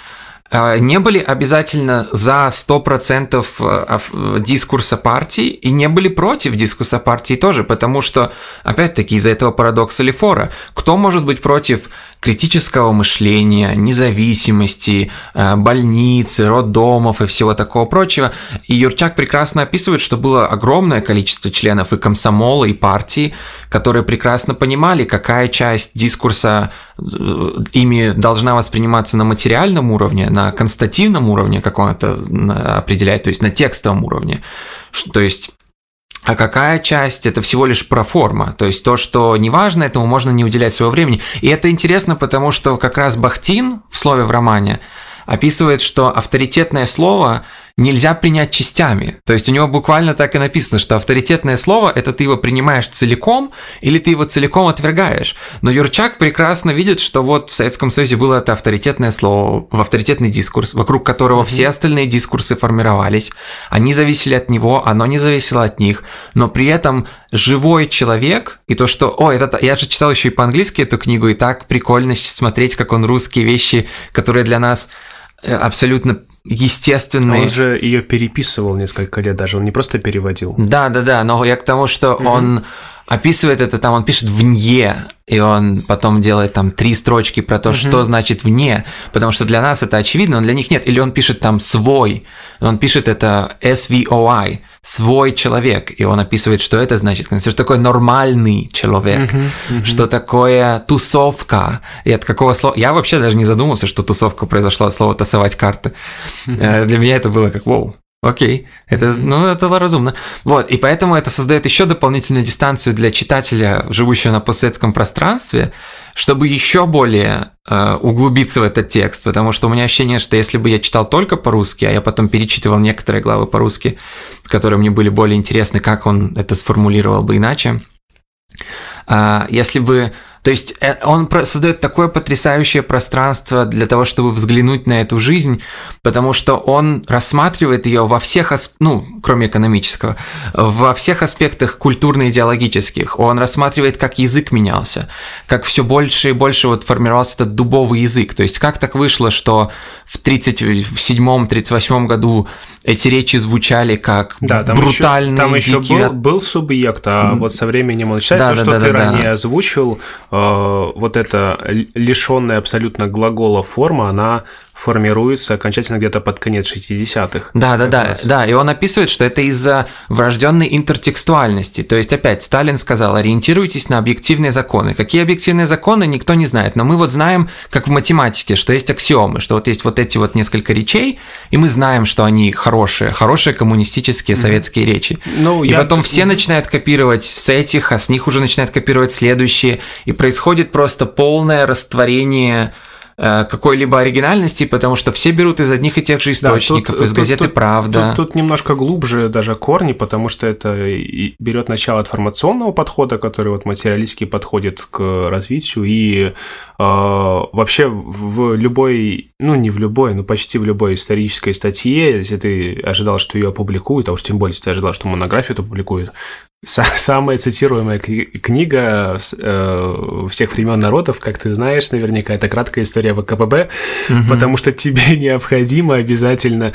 Speaker 2: не были обязательно за 100% э, дискурса партии и не были против дискурса партии тоже, потому что, опять-таки, из-за этого парадокса Лефора, кто может быть против критического мышления, независимости, э, больницы, роддомов и всего такого прочего. И Юрчак прекрасно описывает, что было огромное количество членов и комсомола, и партии, которые прекрасно понимали, какая часть дискурса э, ими должна восприниматься на материальном уровне, на констативном уровне, как он это определяет, то есть на текстовом уровне. То есть а какая часть это всего лишь проформа, то есть то, что неважно, этому можно не уделять своего времени. И это интересно, потому что как раз Бахтин в слове в романе описывает, что авторитетное слово нельзя принять частями. То есть у него буквально так и написано, что авторитетное слово – это ты его принимаешь целиком или ты его целиком отвергаешь. Но Юрчак прекрасно видит, что вот в Советском Союзе было это авторитетное слово, в авторитетный дискурс, вокруг которого mm-hmm. все остальные дискурсы формировались. Они зависели от него, оно не зависело от них. Но при этом живой человек и то, что... О, это я же читал еще и по-английски эту книгу, и так прикольно смотреть, как он русские вещи, которые для нас абсолютно естественный.
Speaker 1: Он же ее переписывал несколько лет даже, он не просто переводил.
Speaker 2: Да, да, да, но я к тому, что mm-hmm. он описывает это там, он пишет вне, и он потом делает там три строчки про то, mm-hmm. что значит вне, потому что для нас это очевидно, но для них нет. Или он пишет там свой, он пишет это SVOI, свой человек, и он описывает, что это значит, что такое нормальный человек, mm-hmm. Mm-hmm. что такое тусовка, и от какого слова... Я вообще даже не задумался, что тусовка произошла от слова «тасовать карты». Mm-hmm. Для меня это было как «Воу, Окей, это, ну, это разумно. Вот, и поэтому это создает еще дополнительную дистанцию для читателя, живущего на постсоветском пространстве, чтобы еще более э, углубиться в этот текст, потому что у меня ощущение, что если бы я читал только по-русски, а я потом перечитывал некоторые главы по-русски, которые мне были более интересны, как он это сформулировал бы иначе, э, если бы То есть э, он создает такое потрясающее пространство для того, чтобы взглянуть на эту жизнь, потому что он рассматривает ее во всех, ну, кроме экономического, во всех аспектах культурно-идеологических. Он рассматривает, как язык менялся, как все больше и больше вот формировался этот дубовый язык. То есть как так вышло, что в 37-38 году эти речи звучали как
Speaker 1: да, там
Speaker 2: брутальные,
Speaker 1: еще, Там еще был, был субъект, а mm-hmm. вот со временем он считает, да, то, да, что да, ты да, ранее да. озвучил, вот эта лишенная абсолютно глагола форма, она формируется окончательно где-то под конец 60-х.
Speaker 2: Да, да, да, да. И он описывает, что это из-за врожденной интертекстуальности. То есть, опять, Сталин сказал, ориентируйтесь на объективные законы. Какие объективные законы, никто не знает. Но мы вот знаем, как в математике, что есть аксиомы, что вот есть вот эти вот несколько речей, и мы знаем, что они хорошие, хорошие коммунистические советские mm-hmm. речи. Ну, и я... потом все начинают копировать с этих, а с них уже начинают копировать следующие, и происходит просто полное растворение какой-либо оригинальности, потому что все берут из одних и тех же источников, да, тут, из газеты тут, «Правда».
Speaker 1: Тут, тут немножко глубже даже корни, потому что это берет начало от формационного подхода, который вот материалистски подходит к развитию, и э, вообще в любой, ну не в любой, но почти в любой исторической статье, если ты ожидал, что ее опубликуют, а уж тем более, если ты ожидал, что монографию опубликуют, Самая цитируемая книга э, всех времен народов, как ты знаешь, наверняка это краткая история ВКПБ, угу. потому что тебе необходимо обязательно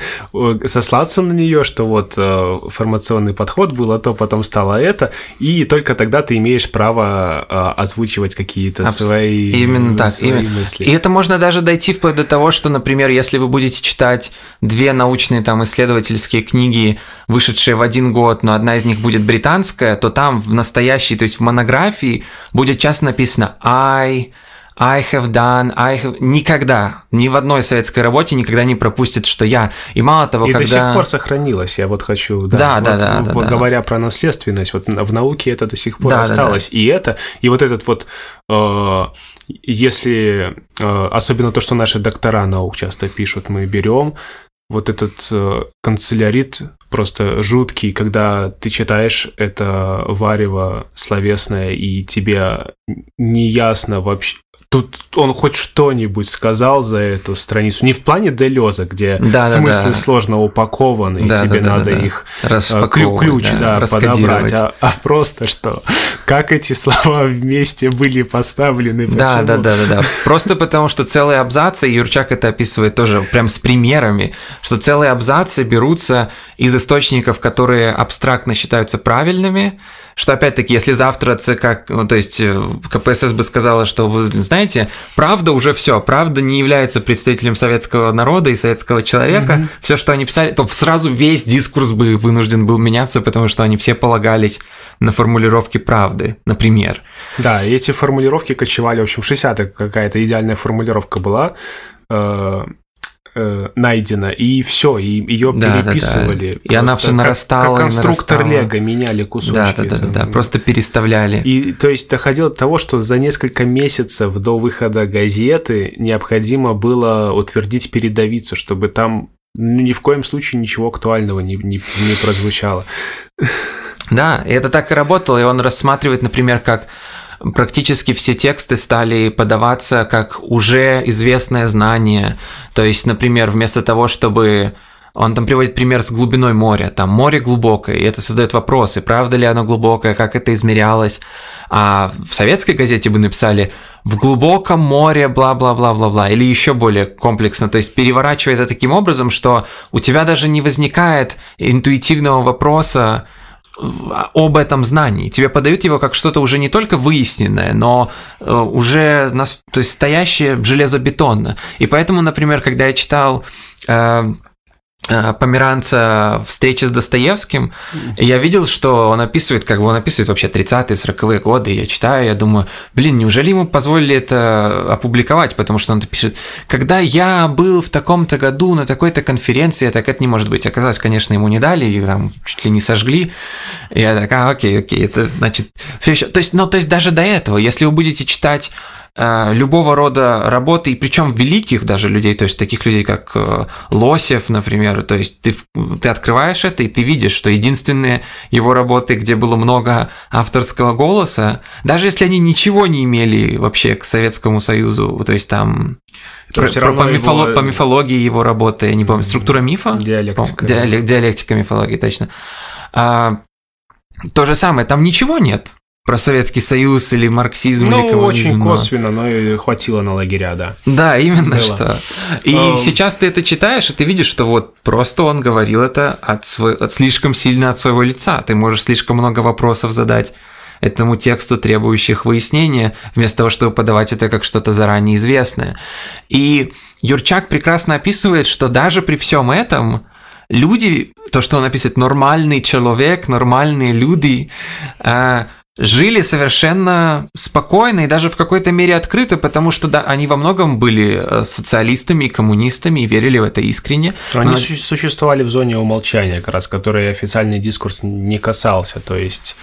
Speaker 1: сослаться на нее, что вот э, формационный подход было то, потом стало это, и только тогда ты имеешь право э, озвучивать какие-то Абс... свои,
Speaker 2: именно так, свои именно. мысли. И это можно даже дойти вплоть до того, что, например, если вы будете читать две научные там исследовательские книги, вышедшие в один год, но одна из них будет британская, русское, то там в настоящей, то есть в монографии будет часто написано I, I have done, I have... Никогда, ни в одной советской работе никогда не пропустит, что я. И мало того,
Speaker 1: и
Speaker 2: когда...
Speaker 1: до сих пор сохранилось, я вот хочу...
Speaker 2: Да, да,
Speaker 1: вот,
Speaker 2: да, да, да,
Speaker 1: Говоря
Speaker 2: да.
Speaker 1: про наследственность, вот в науке это до сих пор да, осталось. Да, да. И это, и вот этот вот... Э, если... Э, особенно то, что наши доктора наук часто пишут, мы берем вот этот э, канцелярит просто жуткий, когда ты читаешь это варево словесное, и тебе не ясно вообще, Тут он хоть что-нибудь сказал за эту страницу. Не в плане Делеза, где да, смыслы да, да. сложно упакованы, да, и тебе да, надо да, их э, ключ да, да, подобрать, а, а просто что? Как эти слова вместе были поставлены?
Speaker 2: Почему? Да, да, да, да, да. Просто потому, что целые абзацы, Юрчак это описывает тоже прям с примерами, что целые абзацы берутся из источников, которые абстрактно считаются правильными, что опять-таки, если завтра ЦК, ну, то есть э, КПСС бы сказала, что вы знаете, правда уже все, правда не является представителем советского народа и советского человека, mm-hmm. все, что они писали, то сразу весь дискурс бы вынужден был меняться, потому что они все полагались на формулировки правды, например.
Speaker 1: Да, и эти формулировки кочевали, в общем, в 60-х какая-то идеальная формулировка была, э, найдена, и все, и ее да, переписывали. Да,
Speaker 2: да. И она все нарастала.
Speaker 1: Как, как конструктор
Speaker 2: нарастала.
Speaker 1: Лего меняли кусочки.
Speaker 2: Да, да, да, да, да, просто переставляли.
Speaker 1: И то есть доходило до того, что за несколько месяцев до выхода газеты необходимо было утвердить передовицу, чтобы там ни в коем случае ничего актуального не, не, не прозвучало.
Speaker 2: Да, и это так и работало, и он рассматривает, например, как практически все тексты стали подаваться как уже известное знание. То есть, например, вместо того, чтобы он там приводит пример с глубиной моря. Там море глубокое, и это создает вопросы, правда ли оно глубокое, как это измерялось. А в советской газете бы написали в глубоком море, бла-бла-бла-бла-бла, или еще более комплексно, то есть переворачивая это таким образом, что у тебя даже не возникает интуитивного вопроса, об этом знании. Тебе подают его как что-то уже не только выясненное, но э, уже то есть стоящее железобетонно. И поэтому, например, когда я читал э, Померанца встречи с Достоевским, и я видел, что он описывает, как бы он описывает вообще 30-е, 40-е годы, я читаю, я думаю, блин, неужели ему позволили это опубликовать, потому что он пишет, когда я был в таком-то году на такой-то конференции, так это не может быть. Оказалось, конечно, ему не дали, и там чуть ли не сожгли. И я так, а, окей, окей, это значит, все еще. То есть, ну, то есть даже до этого, если вы будете читать э, любого рода работы, и причем великих даже людей, то есть таких людей, как э, Лосев, например, то есть ты, ты открываешь это, и ты видишь, что единственные его работы, где было много авторского голоса, даже если они ничего не имели вообще к Советскому Союзу, то есть там то про, про, по, мифолог, его... по мифологии его работы, я не помню, структура мифа?
Speaker 1: Диалектика.
Speaker 2: Диалек, диалектика мифологии, точно. А, то же самое, там ничего нет про Советский Союз или марксизм
Speaker 1: ну,
Speaker 2: или коммунизм.
Speaker 1: очень косвенно, но хватило на лагеря, да.
Speaker 2: Да, именно Было. что. И um... сейчас ты это читаешь, и ты видишь, что вот просто он говорил это от, свой, от слишком сильно от своего лица. Ты можешь слишком много вопросов задать этому тексту, требующих выяснения, вместо того, чтобы подавать это как что-то заранее известное. И Юрчак прекрасно описывает, что даже при всем этом люди, то, что он описывает, нормальный человек, нормальные люди, а, жили совершенно спокойно и даже в какой-то мере открыто, потому что да, они во многом были э, социалистами и коммунистами и верили в это искренне.
Speaker 1: Они Но... существовали в зоне умолчания, как раз, которой официальный дискурс не касался. То есть,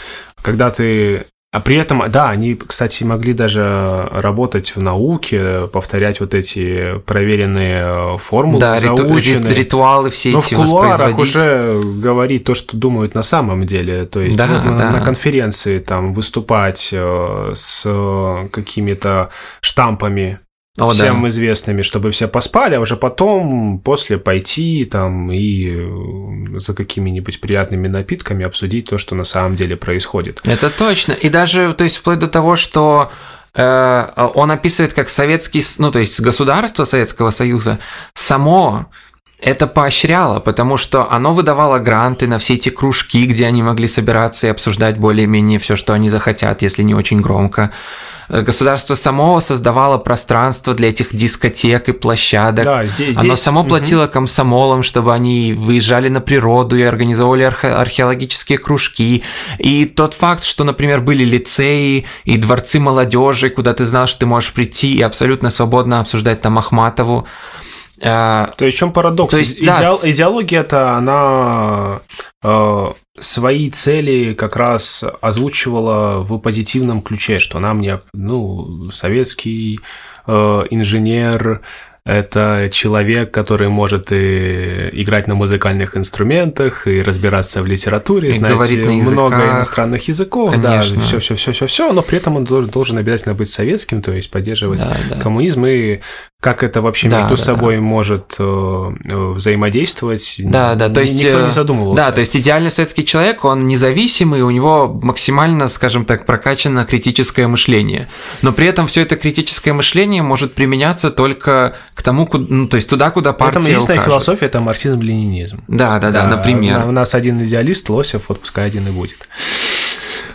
Speaker 1: когда ты а при этом, да, они, кстати, могли даже работать в науке, повторять вот эти проверенные формулы, да, заученные.
Speaker 2: ритуалы все
Speaker 1: Но
Speaker 2: эти
Speaker 1: в кулуарах уже говорить то, что думают на самом деле. То есть да, вот да. на, конференции там выступать э, с какими-то штампами о, всем да. известными, чтобы все поспали, а уже потом, после пойти там и э, за какими-нибудь приятными напитками обсудить то, что на самом деле происходит.
Speaker 2: Это точно. И даже, то есть, вплоть до того, что э, он описывает, как советский, ну, то есть, государство Советского Союза само это поощряло, потому что оно выдавало гранты на все эти кружки, где они могли собираться и обсуждать более-менее все, что они захотят, если не очень громко. Э, государство само создавало пространство для этих дискотек и площадок. Да, здесь, Оно здесь... само платило угу. комсомолам, чтобы они выезжали на природу и организовывали архе- археологические кружки. И тот факт, что, например, были лицеи и дворцы молодежи, куда ты знал, что ты можешь прийти и абсолютно свободно обсуждать там Ахматову,
Speaker 1: то есть в чем парадокс? То есть, Идеал, да, идеология-то, она э, свои цели как раз озвучивала в позитивном ключе, что нам не, ну, советский э, инженер, это человек, который может и играть на музыкальных инструментах, и разбираться в литературе, и знать много иностранных языков, Конечно. да, все, все, все, все, все, но при этом он должен обязательно быть советским, то есть поддерживать да, да. коммунизм и как это вообще да, между да, собой да. может э, взаимодействовать.
Speaker 2: Да, да, то есть
Speaker 1: никто не э, задумывался.
Speaker 2: Да, то есть идеальный советский человек, он независимый, у него максимально, скажем так, прокачано критическое мышление, но при этом все это критическое мышление может применяться только к тому, куда, ну, то есть туда, куда партия Поэтому
Speaker 1: единственная укажет. философия – это марксизм-ленинизм.
Speaker 2: Да, да, да, да, например.
Speaker 1: У нас один идеалист, Лосев, вот пускай один и будет.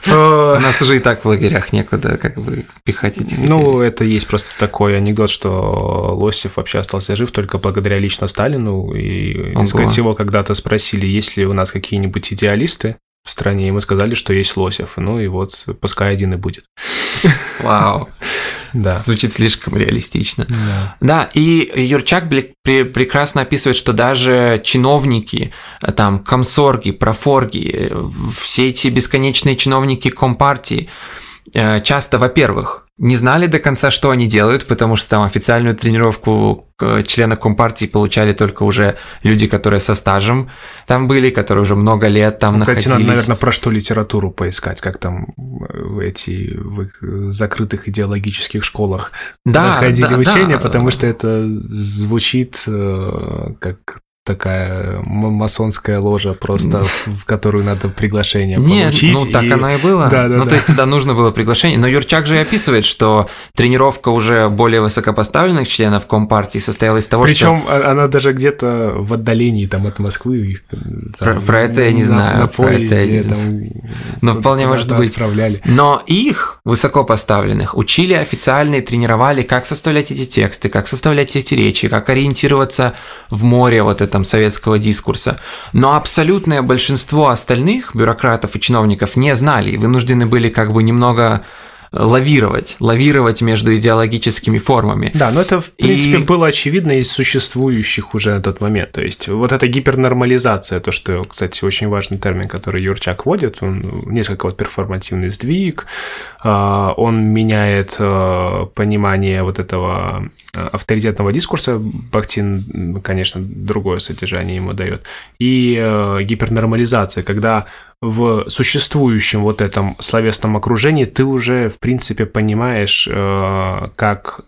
Speaker 2: У нас уже и так в лагерях некуда как бы пихать этих
Speaker 1: Ну, это есть просто такой анекдот, что Лосев вообще остался жив только благодаря лично Сталину. И, так сказать, его когда-то спросили, есть ли у нас какие-нибудь идеалисты в стране, и мы сказали, что есть Лосев. Ну и вот пускай один и будет.
Speaker 2: Вау. Да. Звучит слишком реалистично. Да, да и Юрчак прекрасно описывает, что даже чиновники, там, комсорги, профорги, все эти бесконечные чиновники Компартии, э, часто, во-первых, не знали до конца, что они делают, потому что там официальную тренировку э, члена Компартии получали только уже люди, которые со стажем там были, которые уже много лет там ну, находились. Кстати,
Speaker 1: надо, наверное, про что литературу поискать, как там в эти в закрытых идеологических школах да, проходили да, учения, да. потому что это звучит э, как такая масонская ложа просто, в которую надо приглашение получить.
Speaker 2: Нет, ну так и... оно и было. Да, да, ну да. то есть туда нужно было приглашение. Но Юрчак же и описывает, что тренировка уже более высокопоставленных членов Компартии состояла из того,
Speaker 1: Причем что... она даже где-то в отдалении там от Москвы.
Speaker 2: Там, про, про это я не
Speaker 1: на,
Speaker 2: знаю.
Speaker 1: На поезде
Speaker 2: там... Но вполне может быть.
Speaker 1: Отправляли.
Speaker 2: Но их, высокопоставленных, учили официально и тренировали, как составлять эти тексты, как составлять эти речи, как ориентироваться в море вот это там советского дискурса. Но абсолютное большинство остальных бюрократов и чиновников не знали и вынуждены были как бы немного лавировать, лавировать между идеологическими формами.
Speaker 1: Да, но это, в принципе, и... было очевидно из существующих уже на тот момент. То есть вот эта гипернормализация, то, что, кстати, очень важный термин, который Юрчак вводит, он несколько вот перформативный сдвиг, а, он меняет а, понимание вот этого а, авторитетного дискурса, Бахтин, конечно, другое содержание ему дает, и гипернормализация, когда в существующем вот этом словесном окружении ты уже, в принципе, понимаешь, э, как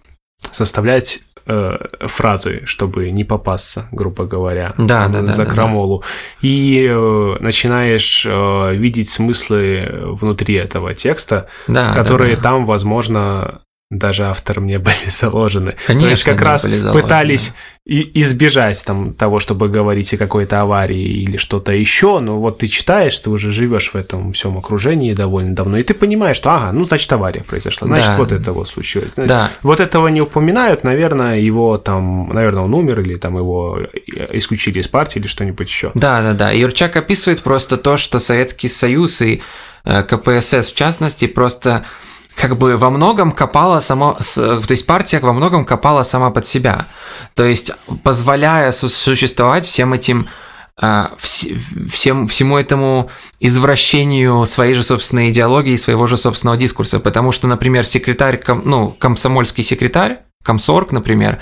Speaker 1: составлять э, фразы, чтобы не попасться, грубо говоря,
Speaker 2: да, там, да,
Speaker 1: за
Speaker 2: да,
Speaker 1: крамолу. Да, да. И э, начинаешь э, видеть смыслы внутри этого текста, да, которые да, да. там, возможно, даже автором не были заложены.
Speaker 2: Конечно,
Speaker 1: То есть как раз пытались и избежать там того, чтобы говорить о какой-то аварии или что-то еще, но вот ты читаешь, ты уже живешь в этом всем окружении довольно давно, и ты понимаешь, что ага, ну значит авария произошла, значит да. вот это вот случилось.
Speaker 2: Да.
Speaker 1: Вот этого не упоминают, наверное, его там, наверное, он умер или там его исключили из партии или что-нибудь еще.
Speaker 2: Да, да, да. Юрчак описывает просто то, что Советский Союз и э, КПСС в частности просто как бы во многом копала само, то есть партия во многом копала сама под себя, то есть позволяя существовать всем этим а, всем, всему этому извращению своей же собственной идеологии, своего же собственного дискурса. Потому что, например, секретарь, ну, комсомольский секретарь, комсорг, например,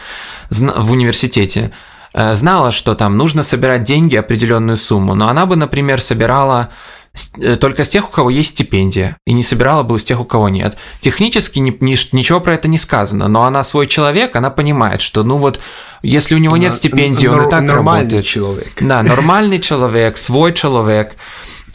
Speaker 2: в университете, э, знала, что там нужно собирать деньги определенную сумму, но она бы, например, собирала только с тех, у кого есть стипендия, и не собирала бы с тех, у кого нет. Технически ни, ни, ничего про это не сказано, но она свой человек, она понимает, что ну вот если у него нет стипендии, он и так
Speaker 1: нормальный
Speaker 2: работает.
Speaker 1: человек.
Speaker 2: Да, нормальный человек, свой человек.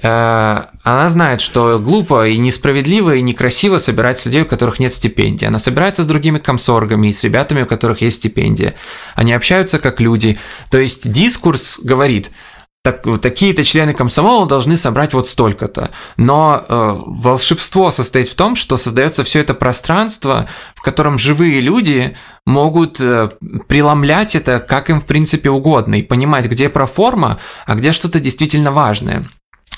Speaker 2: Э, она знает, что глупо и несправедливо и некрасиво собирать с людей, у которых нет стипендии. Она собирается с другими комсоргами и с ребятами, у которых есть стипендия. Они общаются как люди. То есть дискурс говорит – так, такие-то члены комсомола должны собрать вот столько-то. Но э, волшебство состоит в том, что создается все это пространство, в котором живые люди могут э, преломлять это как им в принципе угодно и понимать, где проформа, а где что-то действительно важное.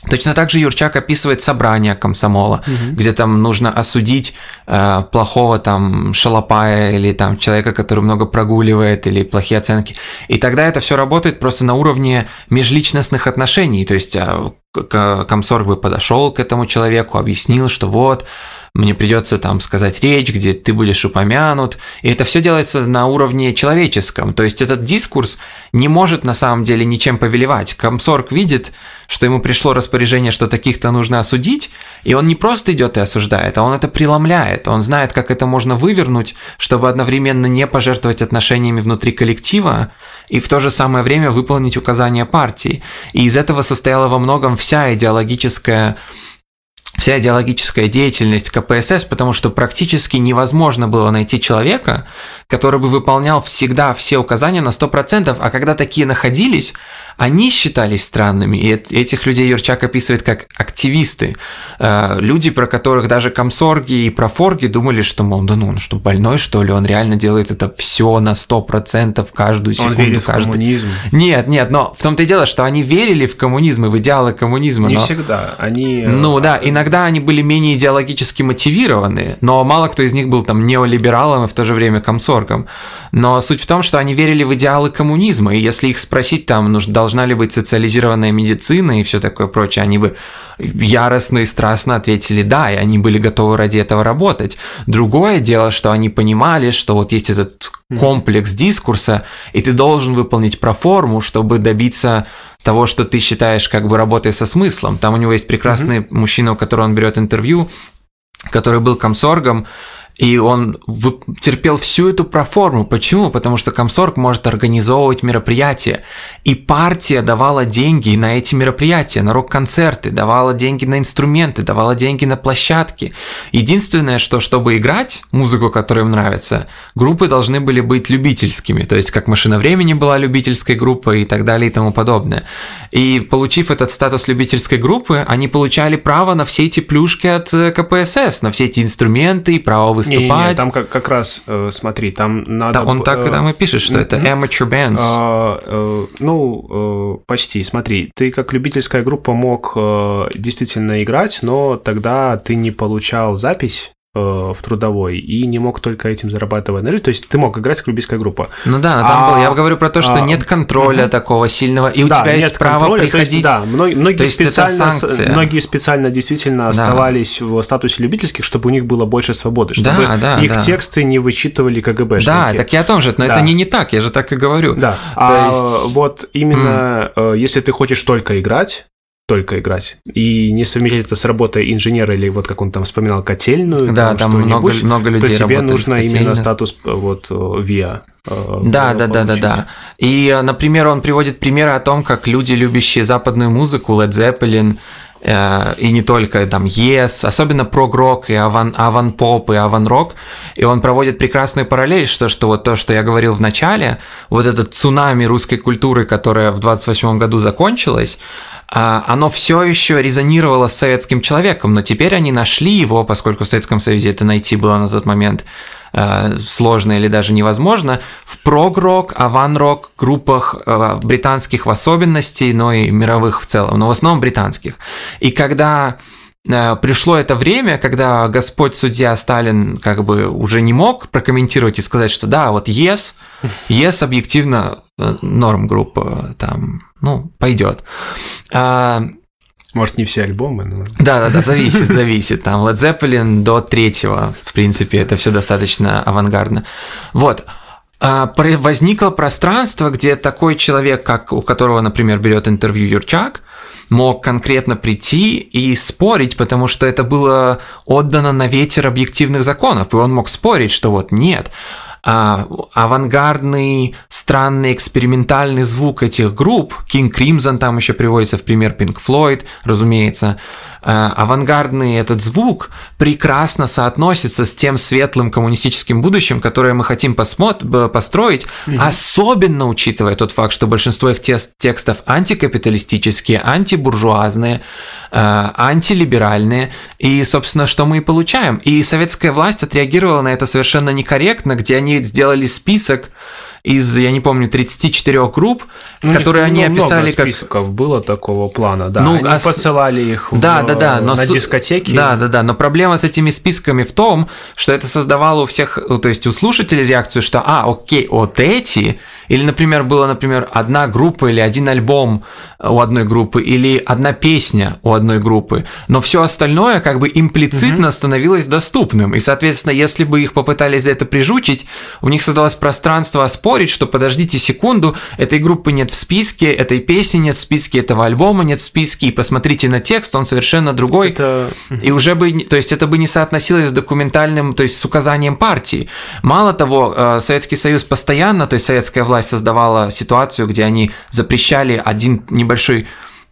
Speaker 2: Точно так же Юрчак описывает собрание комсомола, угу. где там нужно осудить э, плохого там шалопая или там человека, который много прогуливает или плохие оценки. И тогда это все работает просто на уровне межличностных отношений. То есть э, комсорг бы подошел к этому человеку, объяснил, что вот мне придется там сказать речь, где ты будешь упомянут, и это все делается на уровне человеческом, то есть этот дискурс не может на самом деле ничем повелевать. Комсорг видит, что ему пришло распоряжение, что таких-то нужно осудить, и он не просто идет и осуждает, а он это преломляет, он знает, как это можно вывернуть, чтобы одновременно не пожертвовать отношениями внутри коллектива и в то же самое время выполнить указания партии. И из этого состояла во многом вся идеологическая вся идеологическая деятельность КПСС, потому что практически невозможно было найти человека, который бы выполнял всегда все указания на 100%, а когда такие находились, они считались странными, и этих людей Юрчак описывает как активисты, э, люди, про которых даже комсорги и профорги думали, что, мол, да ну он что, больной, что ли, он реально делает это все на 100%, каждую секунду.
Speaker 1: Он верит
Speaker 2: каждый...
Speaker 1: в коммунизм.
Speaker 2: Нет, нет, но в том-то и дело, что они верили в коммунизм и в идеалы коммунизма.
Speaker 1: Не
Speaker 2: но...
Speaker 1: всегда, они... Э,
Speaker 2: ну да, иногда они были менее идеологически мотивированы, но мало кто из них был там неолибералом и в то же время комсоргом. Но суть в том, что они верили в идеалы коммунизма, и если их спросить там, нужно должна ли быть социализированная медицина и все такое прочее, они бы яростно и страстно ответили да, и они были готовы ради этого работать. Другое дело, что они понимали, что вот есть этот комплекс дискурса, и ты должен выполнить проформу, чтобы добиться того, что ты считаешь как бы работой со смыслом. Там у него есть прекрасный mm-hmm. мужчина, у которого он берет интервью, который был комсоргом, и он терпел всю эту проформу. Почему? Потому что комсорг может организовывать мероприятия. И партия давала деньги на эти мероприятия, на рок-концерты, давала деньги на инструменты, давала деньги на площадки. Единственное, что чтобы играть музыку, которая им нравится, группы должны были быть любительскими. То есть, как «Машина времени» была любительской группой и так далее и тому подобное. И получив этот статус любительской группы, они получали право на все эти плюшки от э, КПСС, на все эти инструменты и право выступать. Не, не,
Speaker 1: там как, как раз, э, смотри, там надо... Да,
Speaker 2: он так там и пишет, что это amateur bands.
Speaker 1: А, э, ну, почти, смотри, ты как любительская группа мог действительно играть, но тогда ты не получал запись э, в трудовой и не мог только этим зарабатывать на жизнь. То есть ты мог играть как любительская группа.
Speaker 2: Ну да, но там а, было, я говорю про то, что а, нет контроля угу. такого сильного, и у да, тебя есть право контроля, приходить. есть,
Speaker 1: да, многие, есть специально, многие специально действительно да. оставались в статусе любительских, чтобы у них было больше свободы, чтобы да, да, их да. тексты не вычитывали КГБшники.
Speaker 2: Да, так я о том же, но да. это не, не так, я же так и говорю.
Speaker 1: Да, то а есть... вот именно mm. если ты хочешь только играть, только играть. И не совместить это с работой инженера или вот как он там вспоминал котельную,
Speaker 2: да, там, там много, много людей
Speaker 1: то тебе нужно именно статус э, вот VIA.
Speaker 2: Э, э, да, да, да, да, да. И, например, он приводит примеры о том, как люди, любящие западную музыку, Led Zeppelin, и не только там Yes, особенно прог-рок и аван, аван-поп и аван-рок, и он проводит прекрасную параллель, что, что вот то, что я говорил в начале, вот этот цунами русской культуры, которая в 28 году закончилась, а, оно все еще резонировало с советским человеком, но теперь они нашли его, поскольку в Советском Союзе это найти было на тот момент э, сложно или даже невозможно, в прог-рок, аван-рок группах э, британских в особенности, но и мировых в целом, но в основном британских. И когда э, пришло это время, когда Господь судья Сталин как бы уже не мог прокомментировать и сказать, что да, вот Yes, Yes объективно норм группа, там ну, пойдет.
Speaker 1: Может, не все альбомы, но...
Speaker 2: Да, да, да, зависит, зависит. Там Led Zeppelin до третьего, в принципе, это все достаточно авангардно. Вот. А, возникло пространство, где такой человек, как у которого, например, берет интервью Юрчак, мог конкретно прийти и спорить, потому что это было отдано на ветер объективных законов, и он мог спорить, что вот нет, а, авангардный, странный, экспериментальный звук этих групп, King Crimson там еще приводится в пример Pink Floyd, разумеется, Э, авангардный этот звук прекрасно соотносится с тем светлым коммунистическим будущим, которое мы хотим посмо- построить, mm-hmm. особенно учитывая тот факт, что большинство их текстов антикапиталистические, антибуржуазные, э, антилиберальные, и, собственно, что мы и получаем. И советская власть отреагировала на это совершенно некорректно, где они сделали список из, я не помню, 34 групп, ну, которые они ну, описали
Speaker 1: много как... было такого плана, да. Ну, они а... посылали их да, в... да, да, но на дискотеки.
Speaker 2: Да, да, да, но проблема с этими списками в том, что это создавало у всех, то есть у слушателей реакцию, что, а, окей, вот эти или, например, была, например, одна группа или один альбом у одной группы, или одна песня у одной группы, но все остальное как бы имплицитно угу. становилось доступным. И, соответственно, если бы их попытались за это прижучить, у них создалось пространство оспорить, что подождите секунду, этой группы нет в списке, этой песни нет в списке, этого альбома нет в списке, и посмотрите на текст, он совершенно другой. Это... И уже бы, то есть это бы не соотносилось с документальным, то есть с указанием партии. Мало того, э, Советский Союз постоянно, то есть советская власть власть создавала ситуацию, где они запрещали один небольшой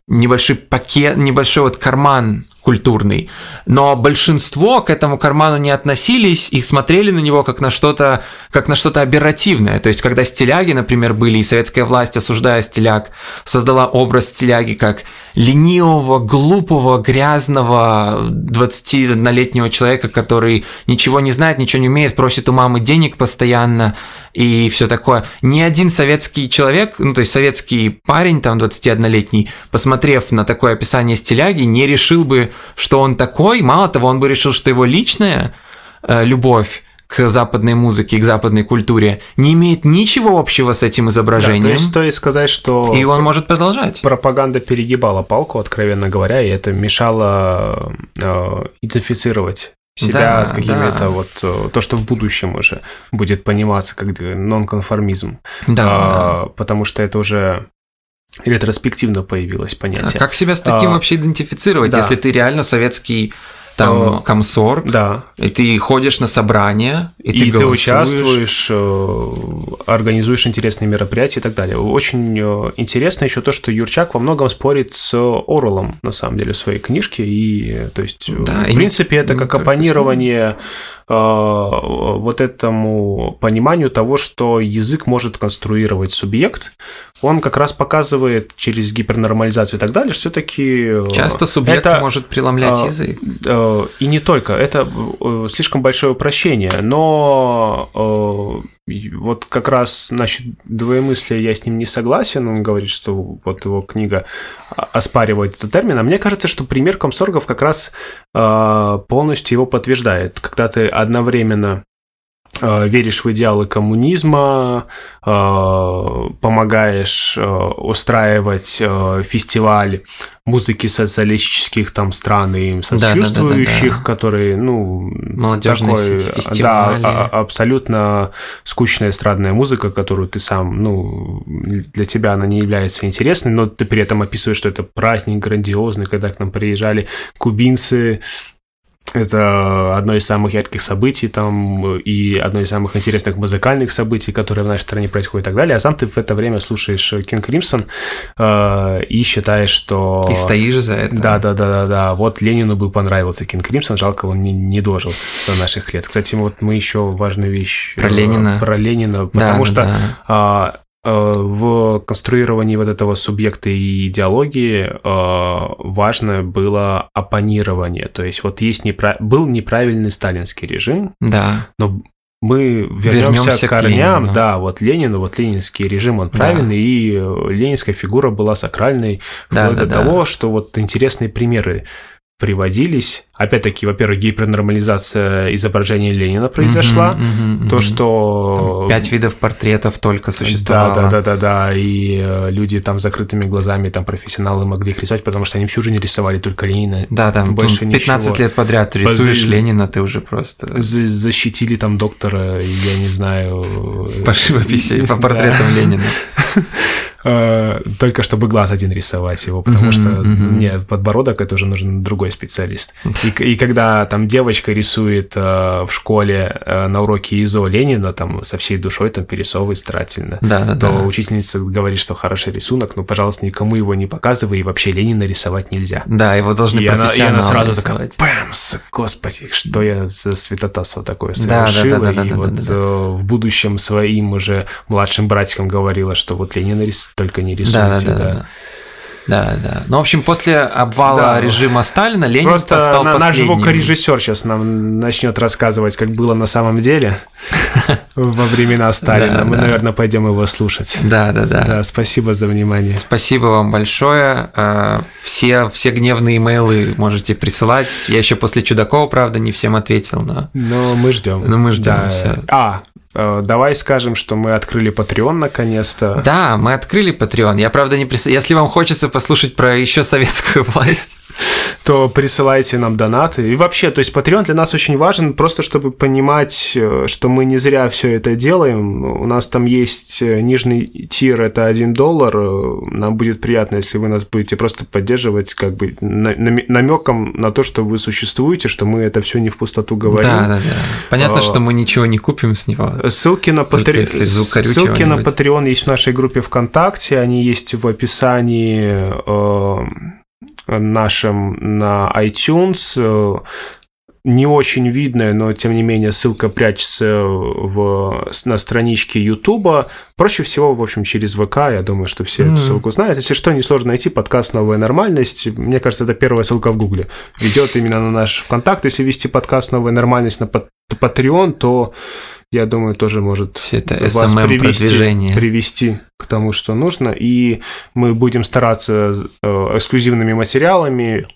Speaker 2: небольшой пакет, небольшой вот карман культурный. Но большинство к этому карману не относились и смотрели на него как на что-то, как на что-то оперативное. То есть, когда стиляги, например, были, и советская власть, осуждая стиляг, создала образ стиляги как ленивого, глупого, грязного 21-летнего человека, который ничего не знает, ничего не умеет, просит у мамы денег постоянно и все такое. Ни один советский человек, ну то есть советский парень, там 21-летний, посмотрев на такое описание стиляги, не решил бы что он такой. Мало того, он бы решил, что его личная э, любовь к западной музыке, к западной культуре не имеет ничего общего с этим изображением. Да, то
Speaker 1: есть стоит сказать, что...
Speaker 2: И он может продолжать.
Speaker 1: Пропаганда перегибала палку, откровенно говоря, и это мешало э, идентифицировать себя да, с какими-то да. вот э, то, что в будущем уже будет пониматься как нонконформизм. Да, а, да. Потому что это уже ретроспективно появилось понятие.
Speaker 2: А как себя с таким а, вообще идентифицировать, да. если ты реально советский там комсорг, да. и ты ходишь на собрания, и,
Speaker 1: и ты, ты участвуешь, э, организуешь интересные мероприятия и так далее. Очень э, интересно еще то, что Юрчак во многом спорит с Орулом, на самом деле, в своей книжке, и то есть, да, в принципе, это как оппонирование Э, вот этому пониманию того, что язык может конструировать субъект, он как раз показывает через гипернормализацию и так далее, что все-таки...
Speaker 2: Э, Часто субъект это, может преломлять э, язык.
Speaker 1: И не только. Это слишком большое упрощение, но вот как раз насчет двоемыслия я с ним не согласен. Он говорит, что вот его книга оспаривает этот термин. А мне кажется, что пример комсоргов как раз э, полностью его подтверждает. Когда ты одновременно веришь в идеалы коммунизма, э, помогаешь э, устраивать фестиваль музыки социалистических там стран и им сочувствующих, да, да, да, да. которые, ну,
Speaker 2: такой,
Speaker 1: да, а, абсолютно скучная эстрадная музыка, которую ты сам, ну, для тебя она не является интересной, но ты при этом описываешь, что это праздник грандиозный, когда к нам приезжали кубинцы, это одно из самых ярких событий там и одно из самых интересных музыкальных событий, которые в нашей стране происходят и так далее. А сам ты в это время слушаешь Кинг Кримсон э, и считаешь, что...
Speaker 2: И стоишь за это.
Speaker 1: Да, да, да, да, да. Вот Ленину бы понравился Кинг Кримсон, жалко, он не, не дожил до наших лет. Кстати, вот мы еще важную вещь...
Speaker 2: Про Ленина.
Speaker 1: Про Ленина, потому да, что да. Э, в конструировании вот этого субъекта и идеологии э, важно было оппонирование. То есть вот есть неправ... был неправильный сталинский режим,
Speaker 2: да.
Speaker 1: но мы вернемся, вернемся к корням, к Ленину. да, вот Ленину, вот ленинский режим, он правильный, да. и ленинская фигура была сакральной, да, вплоть да, до да. того, что вот интересные примеры приводились. Опять-таки, во-первых, гипернормализация изображения Ленина произошла. Угу, угу, то, что...
Speaker 2: Там пять видов портретов только существовало.
Speaker 1: Да, да, да, да, да. И э, люди там закрытыми глазами, там профессионалы могли их рисовать, потому что они всю жизнь рисовали только Ленина.
Speaker 2: Да, там больше 15 ничего. лет подряд рисуешь Поз... Ленина, ты уже просто...
Speaker 1: Защитили там доктора, я не знаю...
Speaker 2: По живописи, по портретам Ленина.
Speaker 1: Э, только чтобы глаз один рисовать его, потому что нет, подбородок это уже нужен другой специалист. И, и когда там девочка рисует э, в школе э, на уроке ИЗО Ленина там со всей душой там перерисовывает старательно,
Speaker 2: да,
Speaker 1: то
Speaker 2: да.
Speaker 1: учительница говорит, что хороший рисунок, но, пожалуйста, никому его не показывай, и вообще Ленина рисовать нельзя.
Speaker 2: Да, его должны и она, и она сразу рисовать.
Speaker 1: такая, пэмс, господи, что я за святотатство такое совершила, да, да, да, да, и да, вот да, да, да. в будущем своим уже младшим братикам говорила, что вот Ленина рисует только не рисуйте, да. да, да, да.
Speaker 2: Да, да. Ну, в общем, после обвала да. режима Сталина Ленин Просто стал на,
Speaker 1: последним. Наш звукорежиссер сейчас нам начнет рассказывать, как было на самом деле во времена Сталина. Мы, наверное, пойдем его слушать.
Speaker 2: Да, да, да.
Speaker 1: Да, спасибо за внимание.
Speaker 2: Спасибо вам большое. А, все, все гневные имейлы можете присылать. Я еще после Чудакова, правда, не всем ответил, но...
Speaker 1: Но мы ждем.
Speaker 2: Но мы ждем.
Speaker 1: А, Э, давай скажем, что мы открыли Patreon наконец-то.
Speaker 2: Да, мы открыли Patreon. Я правда не прис... Если вам хочется послушать про еще советскую власть,
Speaker 1: то присылайте нам донаты. И вообще, то есть Patreon для нас очень важен, просто чтобы понимать, э, что мы не зря все это делаем. У нас там есть э, нижний тир, это 1 доллар. Нам будет приятно, если вы нас будете просто поддерживать как бы намеком на то, что вы существуете, что мы это все не в пустоту говорим.
Speaker 2: Да, да, да. Понятно, а, что мы ничего не купим с него.
Speaker 1: Ссылки на, Патре... Ссылки на Patreon есть в нашей группе ВКонтакте, они есть в описании нашем на iTunes. Э, не очень видная, но тем не менее ссылка прячется в, на страничке Ютуба. Проще всего, в общем, через ВК. Я думаю, что все mm. эту ссылку знают. Если что, несложно найти подкаст «Новая нормальность». Мне кажется, это первая ссылка в Гугле. Ведет именно на наш ВКонтакт. Если вести подкаст «Новая нормальность» на Patreon, то я думаю, тоже может
Speaker 2: Все это вас привести,
Speaker 1: привести к тому, что нужно. И мы будем стараться э, эксклюзивными материалами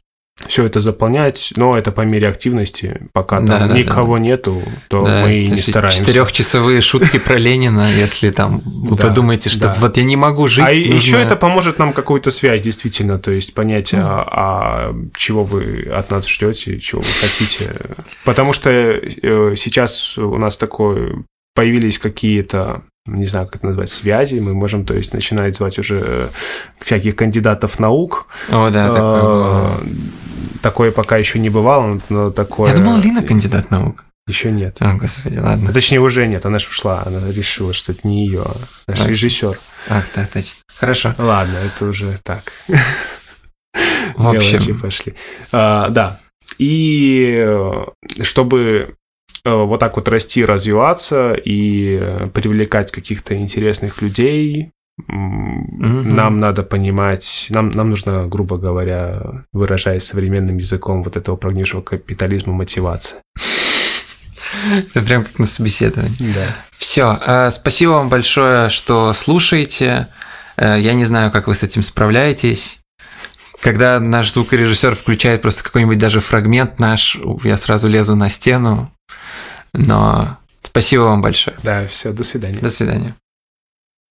Speaker 1: все это заполнять, но это по мере активности. Пока да, там да, никого да. нету, то да, мы и не стараемся.
Speaker 2: Четырехчасовые шутки про Ленина, если там вы да, подумаете, что да. вот я не могу жить. А
Speaker 1: нужно... еще это поможет нам какую-то связь, действительно, то есть понять, mm. а, а чего вы от нас ждете, чего вы хотите. Потому что э, сейчас у нас такое появились какие-то не знаю, как это назвать, связи, мы можем, то есть, начинать звать уже всяких кандидатов наук.
Speaker 2: О, да, такое
Speaker 1: Такое пока еще не бывало, но такое...
Speaker 2: Я думал, Лина кандидат наук.
Speaker 1: Еще нет.
Speaker 2: О, господи, ладно.
Speaker 1: Точнее, уже нет, она же ушла, она решила, что это не ее, а режиссер.
Speaker 2: Ах, да, точно. Хорошо.
Speaker 1: Ладно, это уже так.
Speaker 2: В общем.
Speaker 1: пошли. А, да. И э, чтобы э, вот так вот расти, развиваться и привлекать каких-то интересных людей, Mm-hmm. Нам надо понимать, нам, нам нужно, грубо говоря, выражаясь современным языком вот этого прогнившего капитализма, мотивация.
Speaker 2: Это прям как на собеседовании.
Speaker 1: Да.
Speaker 2: Все, спасибо вам большое, что слушаете. Э, я не знаю, как вы с этим справляетесь. Когда наш звукорежиссер включает просто какой-нибудь даже фрагмент наш, я сразу лезу на стену. Но спасибо вам большое.
Speaker 1: Да, все, до свидания.
Speaker 2: До свидания.